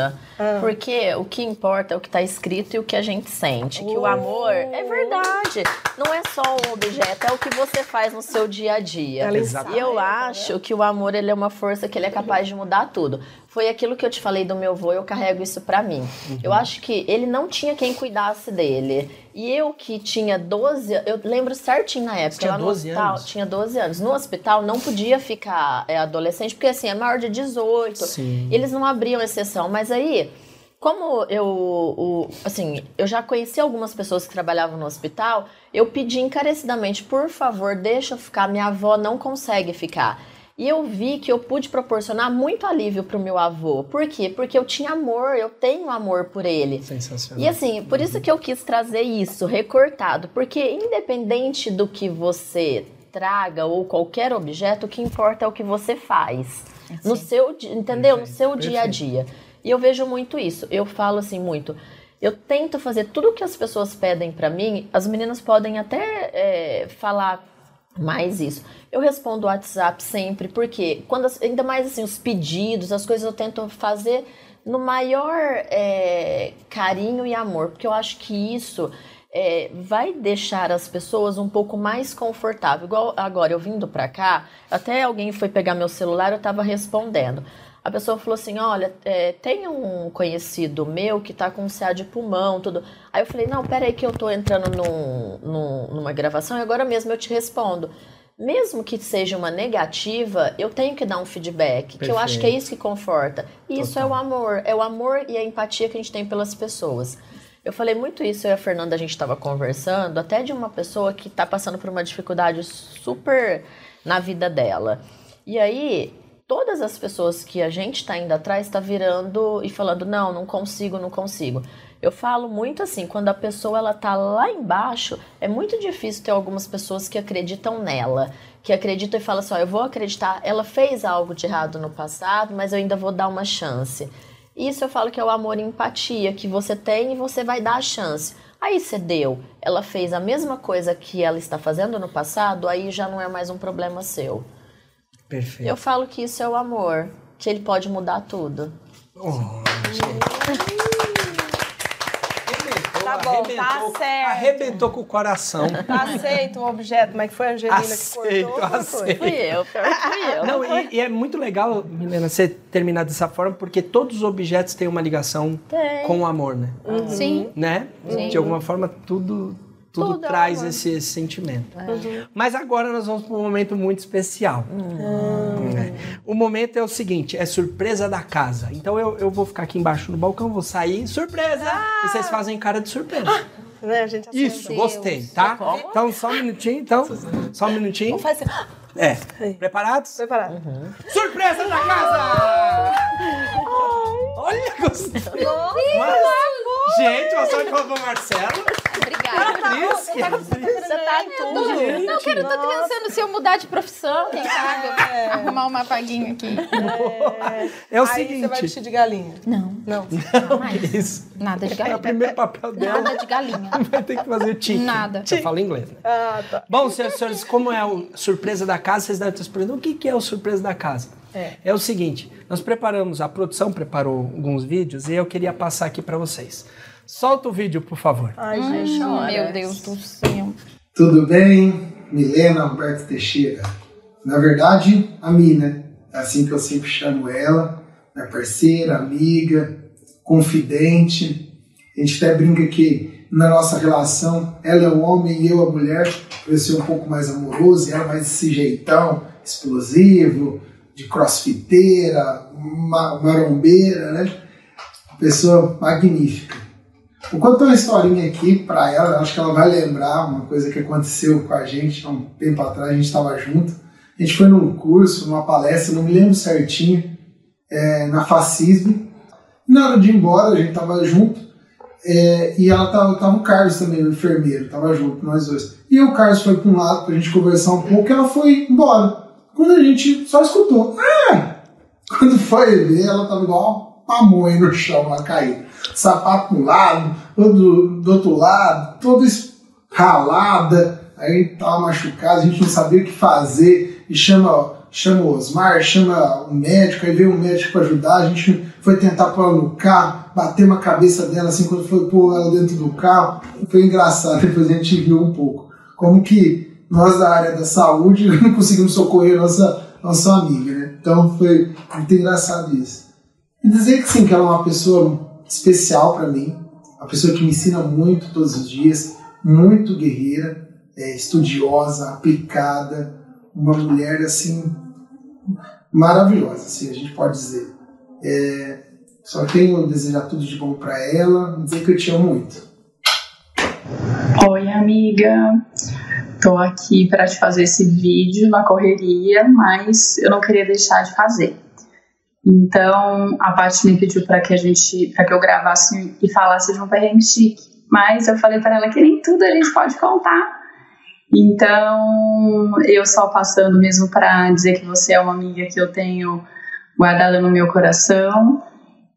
Porque o que importa é o que está escrito e o que a gente sente. Que o Uh. amor é verdade. Não é só um objeto, é o que você faz no seu dia a dia. Ela. E eu acho que o amor ele é uma força que ele é capaz de mudar tudo. Foi aquilo que eu te falei do meu avô, eu carrego isso pra mim. Eu acho que ele não tinha quem cuidasse dele. E eu que tinha 12, eu lembro certinho na época, tinha lá no 12 hospital, anos? tinha 12 anos. No hospital não podia ficar é, adolescente, porque assim, é maior de 18. Sim. Eles não abriam exceção, mas aí como eu, o- assim, eu já conheci algumas pessoas que trabalhavam no hospital, eu pedi encarecidamente, por favor, deixa eu ficar, minha avó não consegue ficar. E eu vi que eu pude proporcionar muito alívio pro meu avô. Por quê? Porque eu tinha amor, eu tenho amor por ele. Sensacional. E assim, por isso que eu quis trazer isso recortado, porque independente do que você traga ou qualquer objeto, o que importa é o que você faz. No seu, entendeu? No Perfeito, seu dia a dia. E eu vejo muito isso. Eu falo assim muito. Eu tento fazer tudo que as pessoas pedem pra mim. As meninas podem até é, falar mais isso. Eu respondo o WhatsApp sempre, porque quando ainda mais assim os pedidos, as coisas eu tento fazer no maior é, carinho e amor, porque eu acho que isso é, vai deixar as pessoas um pouco mais confortável. Igual agora eu vindo pra cá, até alguém foi pegar meu celular, eu tava respondendo. A pessoa falou assim: olha, é, tem um conhecido meu que tá com CA de pulmão, tudo. Aí eu falei: não, peraí, que eu tô entrando num, num, numa gravação e agora mesmo eu te respondo. Mesmo que seja uma negativa, eu tenho que dar um feedback, Perfeito. que eu acho que é isso que conforta. E isso é o amor, é o amor e a empatia que a gente tem pelas pessoas. Eu falei muito isso, eu e a Fernanda, a gente estava conversando, até de uma pessoa que está passando por uma dificuldade super na vida dela. E aí, todas as pessoas que a gente está indo atrás está virando e falando não, não consigo, não consigo. Eu falo muito assim, quando a pessoa ela tá lá embaixo, é muito difícil ter algumas pessoas que acreditam nela, que acreditam e falam assim, eu vou acreditar, ela fez algo de errado no passado, mas eu ainda vou dar uma chance. Isso eu falo que é o amor e empatia que você tem e você vai dar a chance. Aí você deu, ela fez a mesma coisa que ela está fazendo no passado, aí já não é mais um problema seu. Perfeito. Eu falo que isso é o amor, que ele pode mudar tudo. Oh, Tá bom, tá certo. Arrebentou com o coração. Tá aceito o objeto, mas que foi a Angelina aceito, que cortou? Aceito, Fui eu, fui eu. Não, e, e, é muito legal, Milena, você terminar dessa forma, porque todos os objetos têm uma ligação Tem. com o amor, né? Uhum. Sim. Né? Sim. De alguma forma, tudo tudo, tudo traz esse, esse, sentimento. Uhum. Mas agora nós vamos para um momento muito especial. Uhum. É. O momento é o seguinte: é surpresa da casa. Então eu, eu vou ficar aqui embaixo no balcão, vou sair, surpresa! Ah! E vocês fazem cara de surpresa. Ah! Né? Isso, gostei, tá? Então só um minutinho, então. Só um minutinho. Vamos fazer. É. Preparados? Preparados. Uhum. Surpresa da casa! Olha, gostei! Mas, gente, uma salva de palmas Marcelo. Obrigada. Cris, que Você tá em tudo. Gente, não, quero, tô pensando se eu mudar de profissão, quem sabe? É. Arrumar uma paguinha aqui. É, é o Aí seguinte. você vai vestir de galinha. Não. Não. Não, [laughs] que isso. Nada de É o galinha. primeiro papel dela. Nada de galinha. [laughs] Vai ter que fazer tique. Nada. Eu falo inglês, né? Ah, tá. Bom, senhoras e senhores, como é o surpresa da casa, vocês devem estar se perguntando o que que é o surpresa da casa. É. É o seguinte, nós preparamos, a produção preparou alguns vídeos e eu queria passar aqui para vocês. Solta o vídeo, por favor. Ai, Hum, gente, meu Deus do céu. Tudo bem? Milena Alberto Teixeira. Na verdade, a Mi, né? É assim que eu sempre chamo ela. Minha parceira, amiga, confidente. A gente até brinca que na nossa relação, ela é o homem e eu a mulher. Eu ser um pouco mais amoroso e ela mais desse jeitão explosivo, de crossfiteira, ma marombeira, né? Pessoa magnífica. Vou contar uma historinha aqui para ela, acho que ela vai lembrar uma coisa que aconteceu com a gente há um tempo atrás, a gente estava junto. A gente foi num curso, numa palestra, não me lembro certinho, é, na Fascismo. Na hora de ir embora, a gente estava junto, é, e ela tava, tava o Carlos também, o enfermeiro, tava junto, nós dois. E o Carlos foi para um lado para a gente conversar um pouco, e ela foi embora. Quando a gente só escutou, ah! Quando foi ver, ela tava igual uma pamonha no chão, lá caída sapato para um lado, do, do outro lado, toda ralada, aí tava machucado, a gente não sabia o que fazer, e chama, chama o Osmar, chama o médico, aí veio um médico para ajudar, a gente foi tentar pôr ela no carro, bater uma cabeça dela assim quando foi pôr ela dentro do carro, foi engraçado, [laughs] depois a gente viu um pouco, como que nós da área da saúde [laughs] não conseguimos socorrer nossa, nossa amiga, né? Então foi muito engraçado isso. E dizer que sim, que ela é uma pessoa especial para mim, uma pessoa que me ensina muito todos os dias, muito guerreira, é, estudiosa, aplicada, uma mulher assim maravilhosa, assim a gente pode dizer. É, só tenho desejar tudo de bom para ela, dizer que eu te amo muito. Oi, amiga. Tô aqui para te fazer esse vídeo na correria, mas eu não queria deixar de fazer. Então, a Paty me pediu para que a gente, para que eu gravasse e falasse de um perrengue chique, mas eu falei para ela que nem tudo a gente pode contar. Então, eu só passando mesmo para dizer que você é uma amiga que eu tenho guardada no meu coração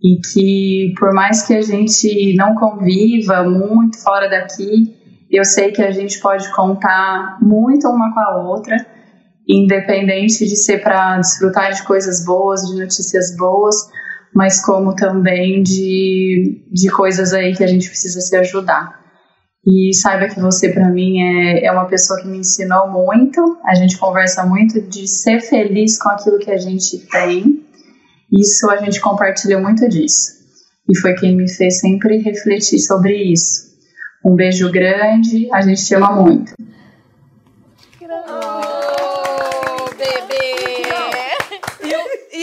e que por mais que a gente não conviva muito fora daqui, eu sei que a gente pode contar muito uma com a outra independente de ser para desfrutar de coisas boas, de notícias boas, mas como também de, de coisas aí que a gente precisa se ajudar. E saiba que você, para mim, é, é uma pessoa que me ensinou muito. A gente conversa muito de ser feliz com aquilo que a gente tem Isso a gente compartilha muito disso. E foi quem me fez sempre refletir sobre isso. Um beijo grande, a gente te ama muito.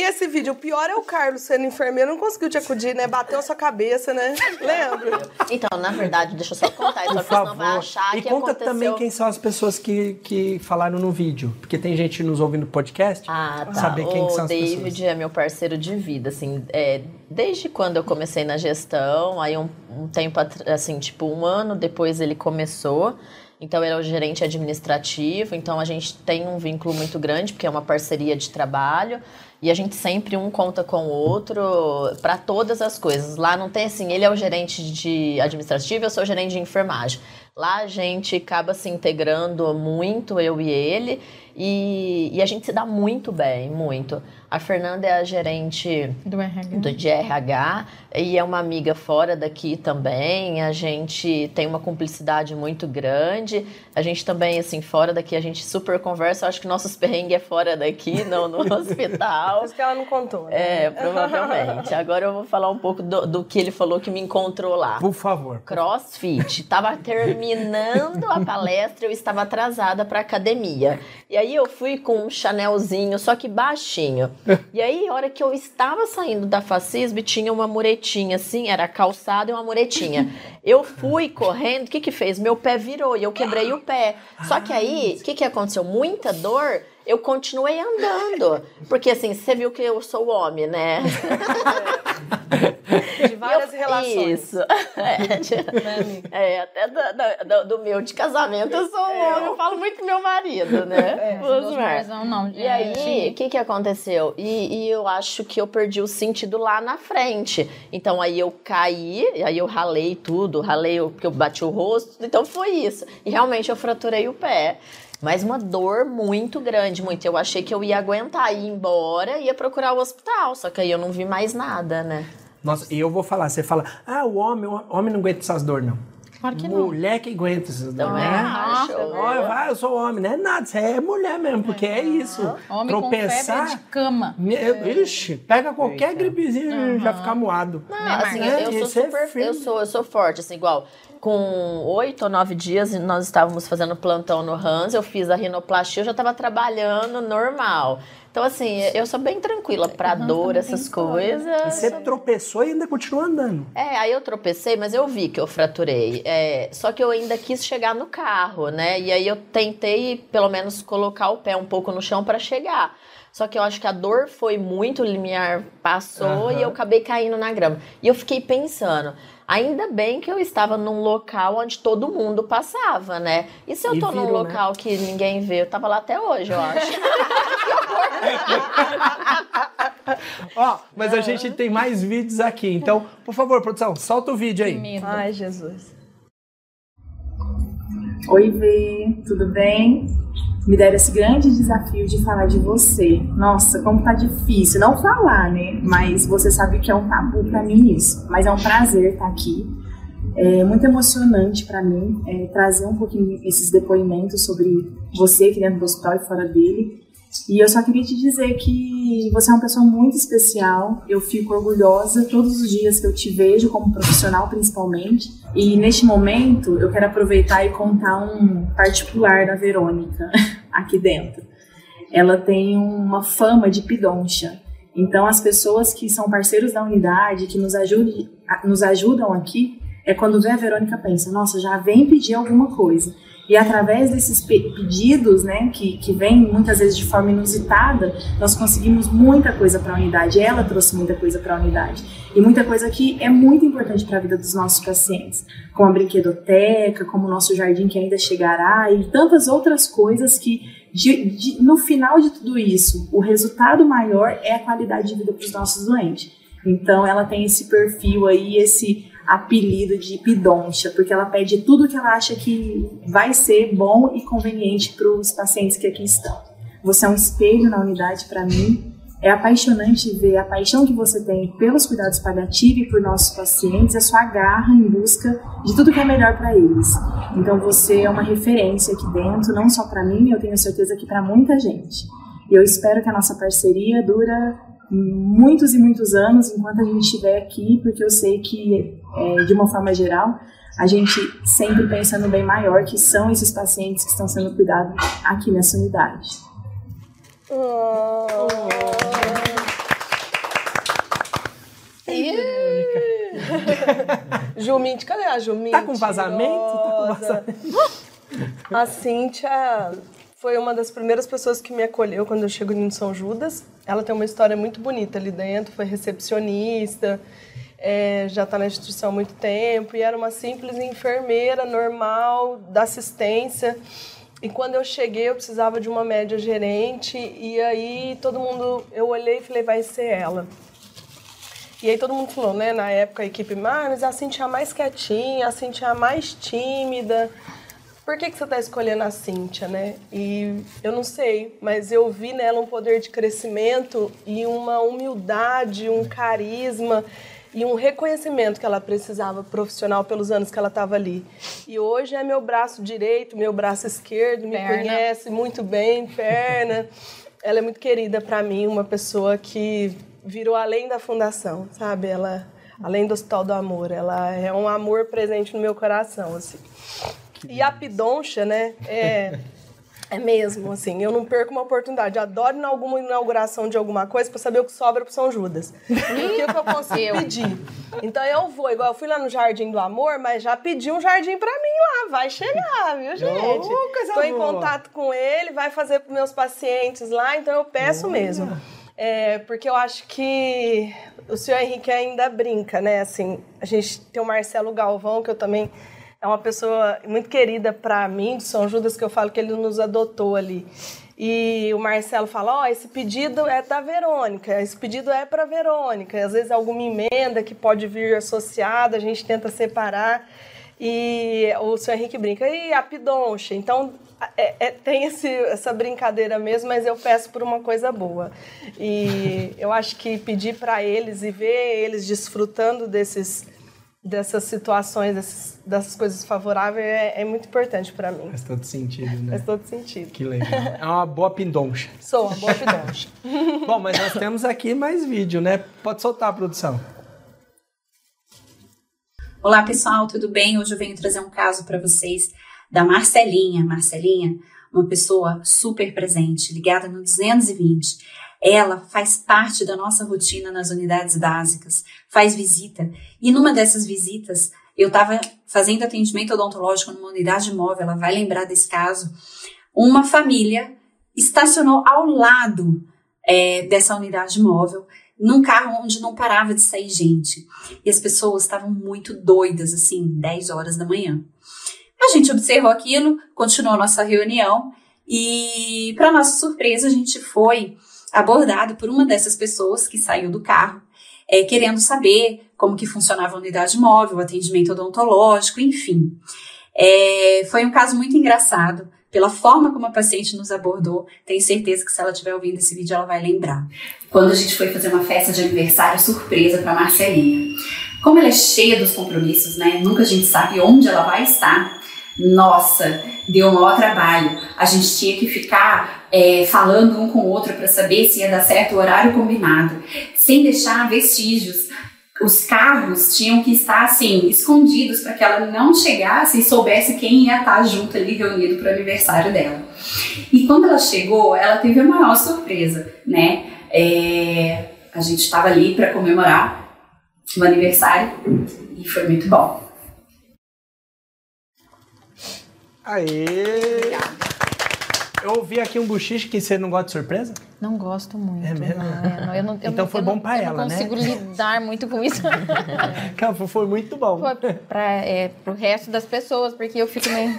Esse vídeo, o pior é o Carlos sendo enfermeiro, não conseguiu te acudir, né? Bateu a sua cabeça, né? Lembra? Então, na verdade, deixa eu só contar, só que senão vai achar E que conta aconteceu... também quem são as pessoas que, que falaram no vídeo. Porque tem gente nos ouvindo no podcast. Ah, tá. Saber quem o que são as David pessoas. é meu parceiro de vida, assim, é, desde quando eu comecei na gestão, aí um, um tempo, assim, tipo um ano depois ele começou, então ele é o gerente administrativo, então a gente tem um vínculo muito grande, porque é uma parceria de trabalho, e a gente sempre um conta com o outro para todas as coisas. Lá não tem assim, ele é o gerente de administrativo, eu sou o gerente de enfermagem. Lá a gente acaba se integrando muito, eu e ele, e, e a gente se dá muito bem, muito. A Fernanda é a gerente Do RH. do de RH e é uma amiga fora daqui também. A gente tem uma cumplicidade muito grande. A gente também, assim, fora daqui, a gente super conversa. Eu acho que nossos perrengues é fora daqui, [laughs] não no hospital. Isso que ela não contou, né? É, provavelmente. Agora eu vou falar um pouco do, do que ele falou que me encontrou lá. Por favor. Crossfit. Tava terminando a palestra, eu estava atrasada para academia. E aí eu fui com um Chanelzinho, só que baixinho. [laughs] E aí, a hora que eu estava saindo da Facisb, tinha uma muretinha assim, era calçada e uma muretinha. [laughs] Eu fui correndo, o que que fez? Meu pé virou e eu quebrei o pé. Só que aí, o que que aconteceu? Muita dor. Eu continuei andando. Porque assim, você viu que eu sou homem, né? [laughs] De várias Eu- relações. Isso. É, de- Né, é, até do, do- do meu de casamento eu sou um homem, eu falo muito meu marido, né? Osmar. Não, não. E aí, o que que aconteceu? E, e eu acho que eu perdi o sentido lá na frente. Então aí eu caí, aí eu ralei tudo, ralei o- porque eu bati o rosto, então foi isso. E realmente eu fraturei o pé. Mas uma dor muito grande, muito. Eu achei que eu ia aguentar, ir embora, ia procurar o hospital, só que aí eu não vi mais nada, né? Nossa, e eu vou falar, você fala, ah, o homem, o homem não aguenta essas dores, não. Claro que não. Mulher que aguenta essas dores, né? acho. Olha, vai, eu sou homem, não é nada, você é mulher mesmo, porque é isso. Homem com Tropeçar. febre de cama. Me- Ixi, pega qualquer gripezinha e já fica moado. Não, Né, assim, Marcos? eu, sou é super, firme. eu sou, eu sou forte, assim, igual. Com oito ou nove dias, nós estávamos fazendo plantão no Hans, eu fiz a rinoplastia, eu já estava trabalhando normal. Então, assim, eu sou bem tranquila pra dor, essas coisas. Você tropeçou e ainda continua andando. É, aí eu tropecei, mas eu vi que eu fraturei. É, só que eu ainda quis chegar no carro, né? E aí eu tentei, pelo menos, colocar o pé um pouco no chão para chegar. Só que eu acho que a dor foi muito, o limiar passou Aham. e eu acabei caindo na grama. E eu fiquei pensando, ainda bem que eu estava num local onde todo mundo passava, né? E se eu E tô num né? local que ninguém vê? Eu tava lá até hoje, eu acho. [laughs] Ó, mas a gente tem mais vídeos aqui, então, por favor, produção, solta o vídeo aí. Ai, Jesus. Oi, Vê, tudo bem? Me deram esse grande desafio de falar de você. Nossa, como tá difícil não falar, né? Mas você sabe que é um tabu pra mim isso. Mas é um prazer estar aqui. É muito emocionante pra mim é, trazer um pouquinho esses depoimentos sobre você aqui dentro do hospital e fora dele. E eu só queria te dizer que você é uma pessoa muito especial. Eu fico orgulhosa todos os dias que eu te vejo como profissional, principalmente. E neste momento, eu quero aproveitar e contar um particular da Verônica [laughs] aqui dentro. Ela tem uma fama de pidoncha. Então, as pessoas que são parceiros da unidade, que nos, ajude, nos ajudam aqui, é quando vê a Verônica pensa, nossa, já vem pedir alguma coisa. E através desses pe- pedidos, né, que, que vêm muitas vezes de forma inusitada, nós conseguimos muita coisa para a unidade. Ela trouxe muita coisa para a unidade. E muita coisa que é muito importante para a vida dos nossos pacientes, como a brinquedoteca, como o nosso jardim que ainda chegará e tantas outras coisas que, de- de- no final de tudo isso, o resultado maior é a qualidade de vida para os nossos doentes. Então, ela tem esse perfil aí, esse apelido de pidoncha, porque ela pede tudo que ela acha que vai ser bom e conveniente para os pacientes que aqui estão. Você é um espelho na unidade para mim. É apaixonante ver a paixão que você tem pelos cuidados paliativos e por nossos pacientes, a sua garra em busca de tudo que é melhor para eles. Então você é uma referência aqui dentro, não só para mim, eu tenho certeza que para muita gente. E eu espero que a nossa parceria dura muitos e muitos anos enquanto a gente estiver aqui, porque eu sei que, é, de uma forma geral, a gente sempre pensa no bem maior, que são esses pacientes que estão sendo cuidados aqui nessa unidade. Oh. [laughs] Juminte, cadê a Juminte? Tá com vazamento? Tá com vazamento? A Cíntia foi uma das primeiras pessoas que me acolheu quando eu chego em São Judas. Ela tem uma história muito bonita ali dentro, foi recepcionista, é, já está na instituição há muito tempo e era uma simples enfermeira normal da assistência. E quando eu cheguei, eu precisava de uma média gerente e aí todo mundo, eu olhei e falei, vai ser ela. E aí todo mundo falou, né, na época a equipe, ah, mas a Cintia é mais quietinha, a Cintia é mais tímida por que, que você está escolhendo a Cíntia, né? E eu não sei, mas eu vi nela um poder de crescimento e uma humildade, um carisma e um reconhecimento que ela precisava profissional pelos anos que ela estava ali. E hoje é meu braço direito, meu braço esquerdo, me perna. conhece muito bem, perna. ela é muito querida para mim, uma pessoa que virou além da fundação, sabe? Ela além do Hospital do Amor, ela é um amor presente no meu coração, assim. E a pidoncha, né? É, é mesmo, assim. Eu não perco uma oportunidade. Adoro em alguma inauguração de alguma coisa para saber o que sobra pro São Judas. E o que, eu consigo pedir. Então eu vou, igual eu fui lá no Jardim do Amor, mas já pedi um jardim para mim lá. Vai chegar, viu, gente? Oh, Tô em contato com ele, vai fazer pros meus pacientes lá, então eu peço oh. mesmo. É, porque eu acho que o senhor Henrique ainda brinca, né? Assim, a gente tem o Marcelo Galvão, que eu também é uma pessoa muito querida para mim, de São Judas, que eu falo que ele nos adotou ali. E o Marcelo fala: Ó, oh, esse pedido é da Verônica, esse pedido é para Verônica. Às vezes, alguma emenda que pode vir associada, a gente tenta separar. E o senhor Henrique brinca, e a pidoncha. Então, é, é, tem esse, essa brincadeira mesmo, mas eu peço por uma coisa boa. E eu acho que pedir para eles e ver eles desfrutando desses dessas situações, dessas, dessas coisas favoráveis é, é muito importante para mim. Faz todo sentido, né? Faz todo sentido. Que legal. É uma boa pindoncha. Sou uma boa pindoncha. [laughs] Bom, mas nós temos aqui mais vídeo, né? Pode soltar a produção. Olá, pessoal, tudo bem? Hoje eu venho trazer um caso para vocês da Marcelinha. Marcelinha, uma pessoa super presente, ligada no 220 ela faz parte da nossa rotina nas unidades básicas, faz visita. E numa dessas visitas, eu estava fazendo atendimento odontológico numa unidade móvel, ela vai lembrar desse caso. Uma família estacionou ao lado é, dessa unidade móvel, num carro onde não parava de sair gente. E as pessoas estavam muito doidas, assim, 10 horas da manhã. A gente observou aquilo, continuou nossa reunião e, para nossa surpresa, a gente foi abordado por uma dessas pessoas que saiu do carro, é, querendo saber como que funcionava a unidade móvel, o atendimento odontológico, enfim. É, foi um caso muito engraçado, pela forma como a paciente nos abordou, tenho certeza que se ela estiver ouvindo esse vídeo, ela vai lembrar. Quando a gente foi fazer uma festa de aniversário surpresa para Marcelinha. Como ela é cheia dos compromissos, né? Nunca a gente sabe onde ela vai estar. Nossa, deu um maior trabalho. A gente tinha que ficar é, falando um com o outro para saber se ia dar certo o horário combinado, sem deixar vestígios. Os carros tinham que estar assim, escondidos para que ela não chegasse e soubesse quem ia estar junto ali reunido para o aniversário dela. E quando ela chegou, ela teve a maior surpresa, né? É, a gente estava ali para comemorar o aniversário e foi muito bom. Aê! Obrigada. Eu ouvi aqui um buchiche que você não gosta de surpresa? Não gosto muito. É mesmo? Não, é, não, eu não, eu então foi bom para ela, né? Eu não consigo lidar muito com isso. [laughs] foi muito bom. Foi para é, o resto das pessoas, porque eu fico meio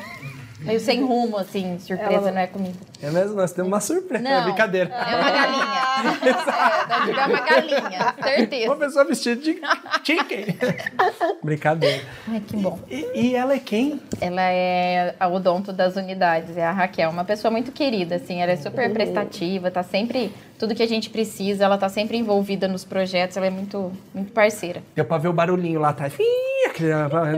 meio sem rumo, assim, surpresa Ela... não é comigo. É mesmo? Nós temos uma surpresa, não, é brincadeira. É uma galinha. [laughs] é, é uma galinha, certeza. Uma pessoa vestida de chicken. [laughs] brincadeira. Ai, que bom. E, e, ela é quem? Ela é a odonto das unidades, é a Raquel, uma pessoa muito querida, assim, ela é super prestativa, tá sempre, tudo que a gente precisa, ela tá sempre envolvida nos projetos, ela é muito, muito parceira. Deu pra ver o barulhinho lá atrás. Ih, que,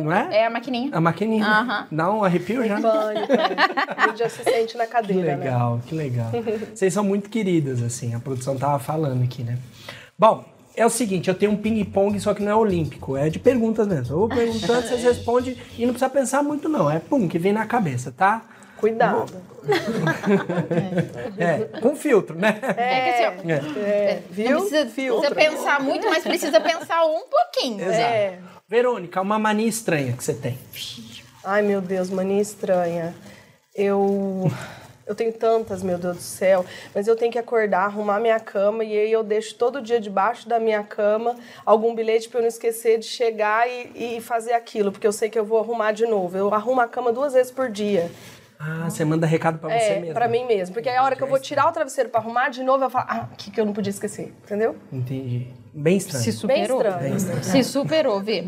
não é? É a maquininha. A maquininha. Aham. Dá um arrepio já? A gente já se sente na Que cadeira, né? legal, que legal. Vocês são muito queridas, assim, a produção tava falando aqui, né? Bom, é o seguinte, eu tenho um ping-pong, só que não é olímpico, é de perguntas mesmo. Eu vou perguntando, vocês respondem e não precisa pensar muito, não. É pum, que vem na cabeça, tá? Cuidado. É, com filtro, né? É que assim, ó, É. É, viu? não precisa, precisa pensar muito, mas precisa pensar um pouquinho. Exato. É. Verônica, uma mania estranha que você tem. Ai, meu Deus, mania estranha. Eu. Eu tenho tantas, meu Deus do céu, mas eu tenho que acordar, arrumar minha cama e aí eu deixo todo dia debaixo da minha cama algum bilhete para eu não esquecer de chegar e, e fazer aquilo, porque eu sei que eu vou arrumar de novo. Eu arrumo a cama duas vezes por dia. Ah, você manda recado pra você É, mesmo. pra mim mesmo. Porque aí a hora que eu vou tirar o travesseiro pra arrumar de novo, eu falo, ah, o que, que eu não podia esquecer? Entendeu? Entendi. Bem estranho. Se Bem superou. estranho. Se superou, Vê.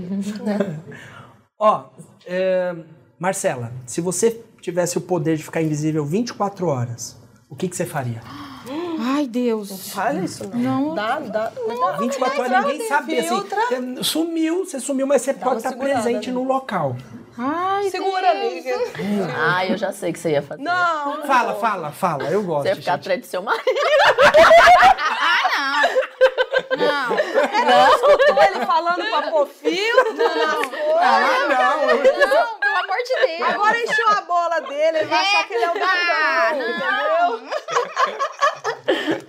[laughs] Ó, é, Marcela, se você tivesse o poder de ficar invisível 24 horas, o que, que você faria? [gasps] Ai, Deus. Fala isso, não. Não. Dá, dá. 24 horas ninguém sabe assim. Você sumiu, você sumiu, mas você pode uma estar segurada, presente né? no local. Ai, Segura, amiga. Ah, eu já sei o que você ia fazer. Não. Fala, fala, fala. Eu gosto. Você ia ficar atrás do seu marido. Não. Não. Escutou ele falando pra pôr filtro nas coisas. Ah, não. Não, pelo amor de Deus. Agora encheu a bola dele, ele vai achar que ele é o Ah, entendeu?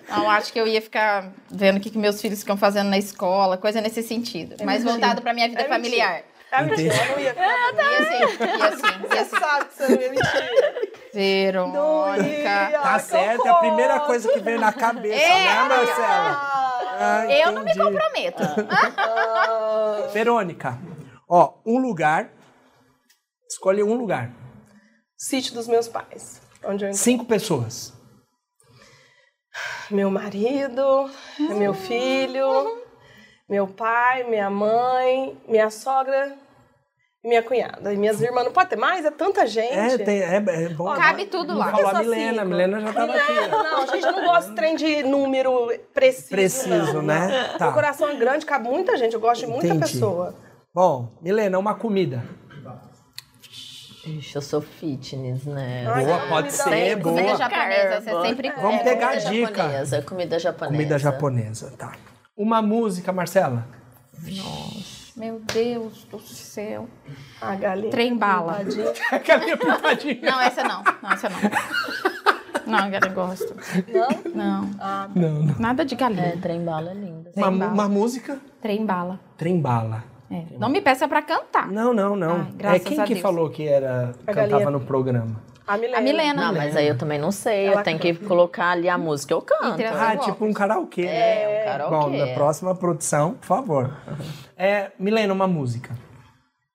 Não, acho que eu ia ficar vendo o que, que meus filhos ficam fazendo na escola, coisa nesse sentido. mais mentira. voltado pra minha vida É familiar. É eu não ia ficar. E assim, e assim, e [laughs] Você assim. sabe que você não ia mentir. Verônica. Tá certo, é a primeira coisa que veio na cabeça, É, né, Marcela? Ah, Eu não me comprometo. Ah, Verônica, ó, um lugar. Escolhe um lugar. Sítio dos meus pais. Onde eu Cinco pessoas. Meu marido, meu filho, meu pai, minha mãe, minha sogra minha cunhada. E minhas irmãs. Não pode ter mais? É tanta gente. É, tem, é, é bom. Cabe tudo Não lá. Falou a Milena, a cinco. Milena já tava aqui. ó. Não, a gente não gosta de trem de número preciso. Preciso, não. né? Tá. Meu coração é grande, cabe muita gente. Eu gosto de muita Entendi. pessoa. Bom, Milena, uma comida. Ixi, eu sou fitness, né? Boa, pode ser, boa. boa. Comida japonesa, você sempre Vamos é, pegar a comida dica. japonesa, comida japonesa. Comida japonesa, tá. Uma música, Marcela. Meu Deus do céu. A galinha. Trem bala. Tadinha. Aquela [laughs] pintadinha. Não, essa não. Não, essa não. Não, eu não gosto. Não? Não. Não, não. Nada de É, galinha. trem bala é linda. Uma, uma música, Trem bala. trem bala. É. Não me peça pra cantar. Não, não, não. Ai, graças é quem a que Deus. falou que era A cantava galinha. no programa? A Milena. A Milena. Não, mas aí eu também não sei. Ela eu tenho que colocar ali a música. Eu canto. Ah, Eu tipo um karaokê. né? É, um karaokê. Bom, na próxima produção, por favor. É, Milena, uma música.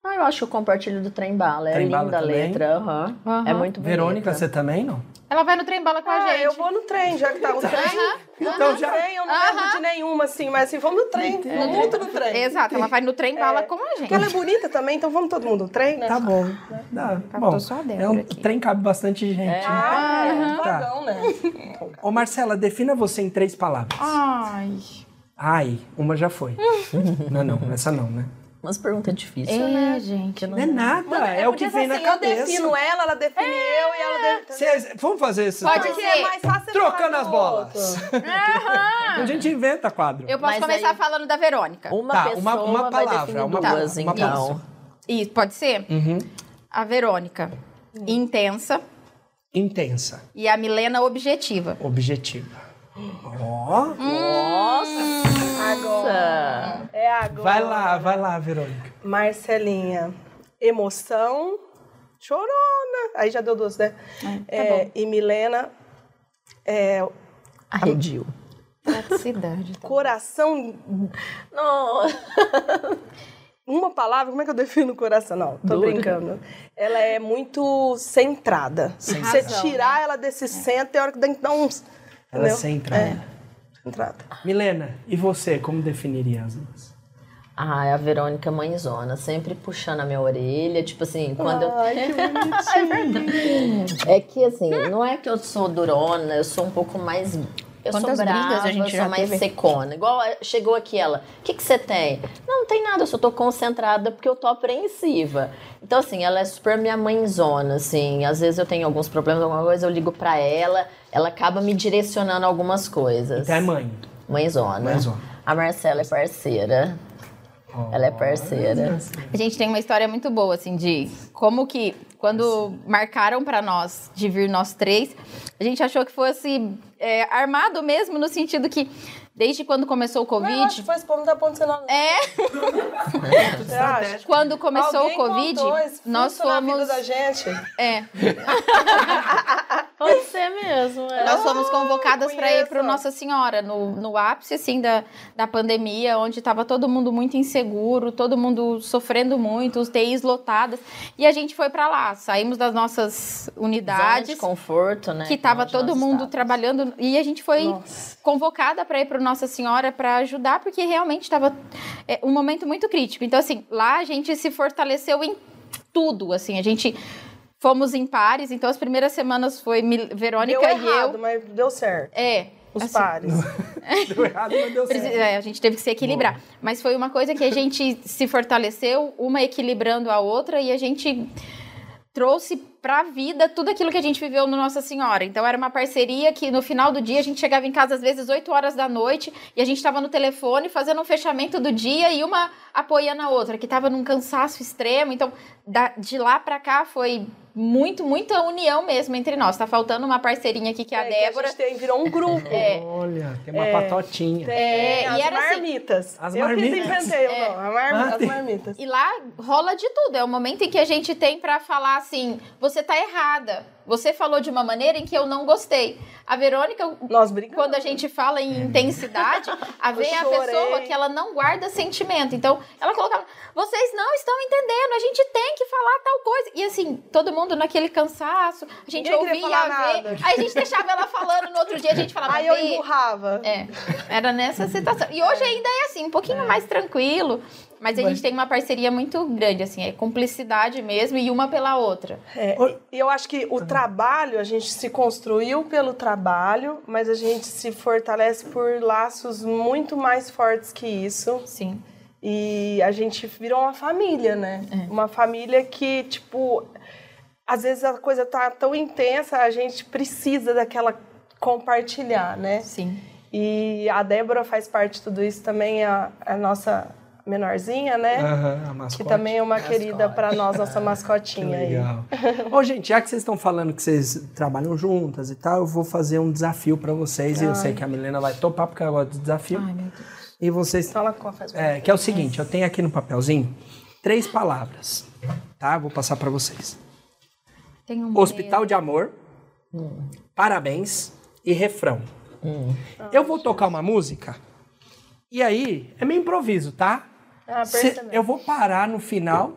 Ah, eu acho que eu compartilho do trem bala. É Trem Bala linda a letra. aham. Aham. É muito bonita. Verônica, você também não? Ela vai no trem bala com a Ah, gente. eu vou no trem, já que tá no trem. Então No já. trem, eu não lembro de nenhuma, assim, mas assim, vamos no trem. Vamos muito no trem. Exato, ela vai no trem bala com a gente. Porque ela é bonita também, então vamos todo mundo no trem, né? Tá bom. Dá. Faltou Bom, só a é um aqui. trem cabe bastante gente. Ah, é um Tá. vagão, né? Ô, Marcela, defina você em três palavras. Ai. Ai, uma já foi. não, não, essa não, né? Umas perguntas difíceis, É, né? gente. Não é nada, é, o que vem na assim, cabeça. Eu defino ela, ela define eu e ela define... Cês- vamos fazer isso? Pode ser. é mais fácil Trocando as bolas. A gente inventa quadro. Eu posso Mas começar aí- falando da Verônica. Uma Tá, pessoa uma- uma vai palavra, definir uma duas, palavra, uma então. palavra. Isso, pode ser? Uhum. A Verônica, intensa. Intensa, E a Milena, objetiva. objetiva. Ó, Agora. É agora. vai lá, vai lá, Verônica. Marcelinha. Emoção. Chorona. Aí já deu duas, né? É, e Milena. É, Arredio. Praticidade. Tá? coração. Não. Uma palavra, como é que eu defino coração? Não, tô brincando. Ela é muito centrada. Se você Razão, tirar ela desse centro, tem hora que dar uns. Ela é centrada. Milena, e você, como definiria as duas? Ah, é a Verônica mãezona, sempre puxando a minha orelha, tipo assim, quando eu... Ai, que bonitinho. [laughs] É que assim, não é que eu sou durona, eu sou um pouco mais Eu Quantas sou brava, brigas a gente eu já sou mais teve? secona. Igual chegou aqui ela, o que, que você tem? Não, não tem nada, eu só tô concentrada porque eu tô apreensiva. Então, assim, ela é super minha mãezona, assim. Às vezes eu tenho alguns problemas, alguma coisa, eu ligo pra ela, ela acaba me direcionando algumas coisas. Então é mãe. Mãezona. Mãezona. A Marcela é parceira. Ela é parceira. A gente tem uma história muito boa, assim, de como que, quando marcaram pra nós de vir nós três, a gente achou que fosse é, armado mesmo, no sentido que, desde quando começou o Mas eu acho que Covid. foi esse povo não tá acontecendo nada. É, [laughs] Você acha? quando começou Alguém o Covid, nós fluxo na vida fomos. da gente. É, [laughs] Pode ser mesmo. é. Nós fomos convocadas para ir para Nossa Senhora, no, no ápice assim, da, da pandemia, onde estava todo mundo muito inseguro, todo mundo sofrendo muito, os TIs lotadas. E a gente foi para lá, saímos das nossas Zona unidades, de conforto, né? que estava todo mundo estávamos. trabalhando. E a gente foi Nossa. convocada para ir para Nossa Senhora para ajudar, porque realmente estava é, um momento muito crítico. Então, assim, lá a gente se fortaleceu em tudo, assim, a gente. Fomos em pares, então as primeiras semanas foi Verônica Deu e errado, eu. mas deu certo. É. Os assim, pares. [laughs] Deu errado, mas deu certo. é, a gente teve que se equilibrar. Mas foi uma coisa que a gente se fortaleceu, uma equilibrando a outra, e a gente trouxe pra vida tudo aquilo que a gente viveu no Nossa Senhora. Então era uma parceria que no final do dia a gente chegava em casa às vezes 8 horas da noite e a gente estava no telefone fazendo um fechamento do dia e uma apoiando a outra, que estava num cansaço extremo. Então, da- de lá pra cá foi muito, muita união mesmo entre nós. Tá faltando uma parceirinha aqui que é a É, Débora. a gente tem, virou um grupo. [laughs] Olha, tem uma É. patotinha. Tem É, as e era assim- marmitas. As eu marmitas. que inventei, eu não. A mar- Ah, as tem- marmitas. E lá rola de tudo. É o momento em que a gente tem pra falar assim: você tá errada. Você falou de uma maneira em que eu não gostei. A Verônica, quando a gente fala em intensidade, [laughs] a ver a pessoa que ela não guarda sentimento. Então, ela colocava: vocês não estão entendendo, a gente tem que falar tal coisa. E assim, todo mundo naquele cansaço, a gente Ninguém ouvia a ver. Aí a gente deixava ela falando, no outro dia a gente falava: Aí eu "Vê, empurrava. é, era nessa situação. E hoje ainda é assim, um pouquinho mais tranquilo. Mas a gente tem uma parceria muito grande, assim, é cumplicidade mesmo e uma pela outra. É, e eu acho que o trabalho, a gente se construiu pelo trabalho, mas a gente se fortalece por laços muito mais fortes que isso. Sim. E a gente virou uma família, né? Uma família que, tipo, às vezes a coisa tá tão intensa, a gente precisa daquela compartilhar, né? Sim. E a Débora faz parte de tudo isso também, a, a nossa menorzinha, né? A Que mascote. também é uma querida para nós, nossa [laughs] mascotinha aí. Legal. Ô, gente, já que vocês estão falando que vocês trabalham juntas e tal, eu vou fazer um desafio pra vocês. E eu sei que a Milena vai topar, porque ela gosta de desafio. Ai, meu Deus. E vocês. Então ela faz É, que é o seguinte, eu tenho aqui no papelzinho três palavras, tá? Vou passar pra vocês. Um Hospital de Amor, Parabéns e Refrão. Eu vou tocar uma música e aí é meio improviso, tá? Ah, Cê- eu vou parar no final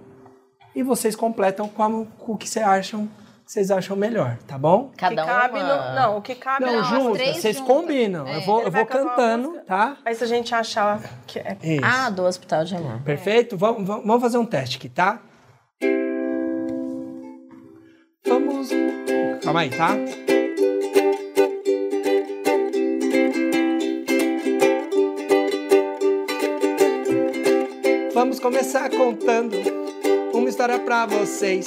e vocês completam com, a- com o que vocês acham, vocês acham melhor, tá bom? Cada cabe uma... no, não, o que cabe Não, no- as juntas, vocês juntas. combinam. É. Eu vou, Ele eu vou cantando, tá? Aí se a gente achar que é. Isso. Ah, do Hospital de Amor. Perfeito? Vamos, vamos vamos fazer um teste aqui, tá? Vamos. Calma aí, tá? Vamos começar contando uma história pra vocês.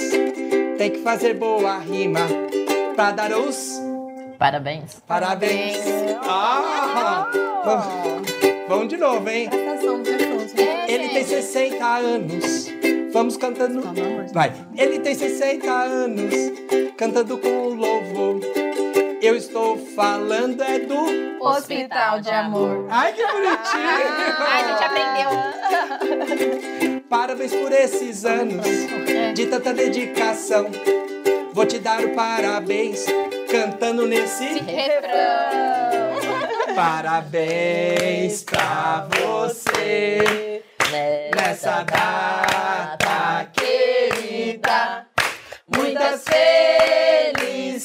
Tem que fazer boa rima pra dar os Parabéns. parabéns. Ah! Vamos, vamos de novo, hein? Ele tem 60 anos. Vamos cantando. Vai. Ele tem 60 anos. Cantando com louvor. Eu estou falando é do. Hospital de Amor. Ai, que bonitinho! Ai, a gente aprendeu. [laughs] Parabéns por esses anos de tanta dedicação. Vou te dar o parabéns cantando nesse. Refrão. Parabéns pra você nessa data querida. Muitas felicidades,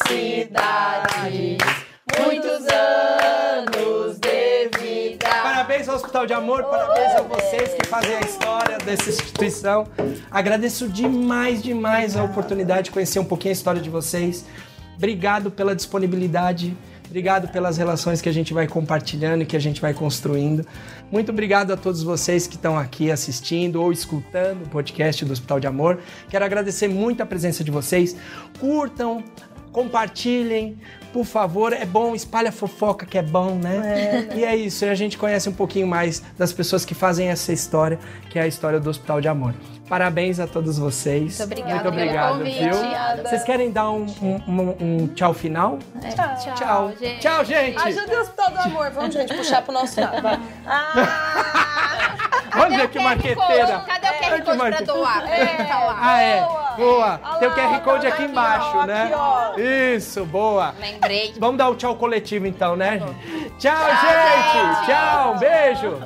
muitos anos de vida. Parabéns ao Hospital de Amor, parabéns a vocês que fazem a história dessa instituição. Agradeço demais, demais a oportunidade de conhecer um pouquinho a história de vocês. Obrigado pela disponibilidade Obrigado pelas relações que a gente vai compartilhando e que a gente vai construindo. Muito obrigado a todos vocês que estão aqui assistindo ou escutando o podcast do Hospital de Amor. Quero agradecer muito a presença de vocês. Curtam, compartilhem, por favor. É bom, espalha fofoca que é bom, né? É. E é isso, e a gente conhece um pouquinho mais das pessoas que fazem essa história, que é a história do Hospital de Amor. Parabéns a todos vocês. Muito obrigada Muito obrigado, pelo convite. viu? Obrigada. Vocês querem dar um, um- um- um tchau final? Tchau, Tchau. gente. Tchau, gente. Ajuda o Hospital do Amor. Vamos, gente, puxar pro nosso lado. vai. [laughs] Olha que marqueteira. Cadê o QR Code pra doar? É, tá lá. Ah, é. Boa. Olha Tem o QR Code aqui aqui, embaixo, ó, né? aqui. Isso, boa. Lembrei. Vamos dar o tchau coletivo então, né? gente? Tchau, gente. Tchau, um beijo.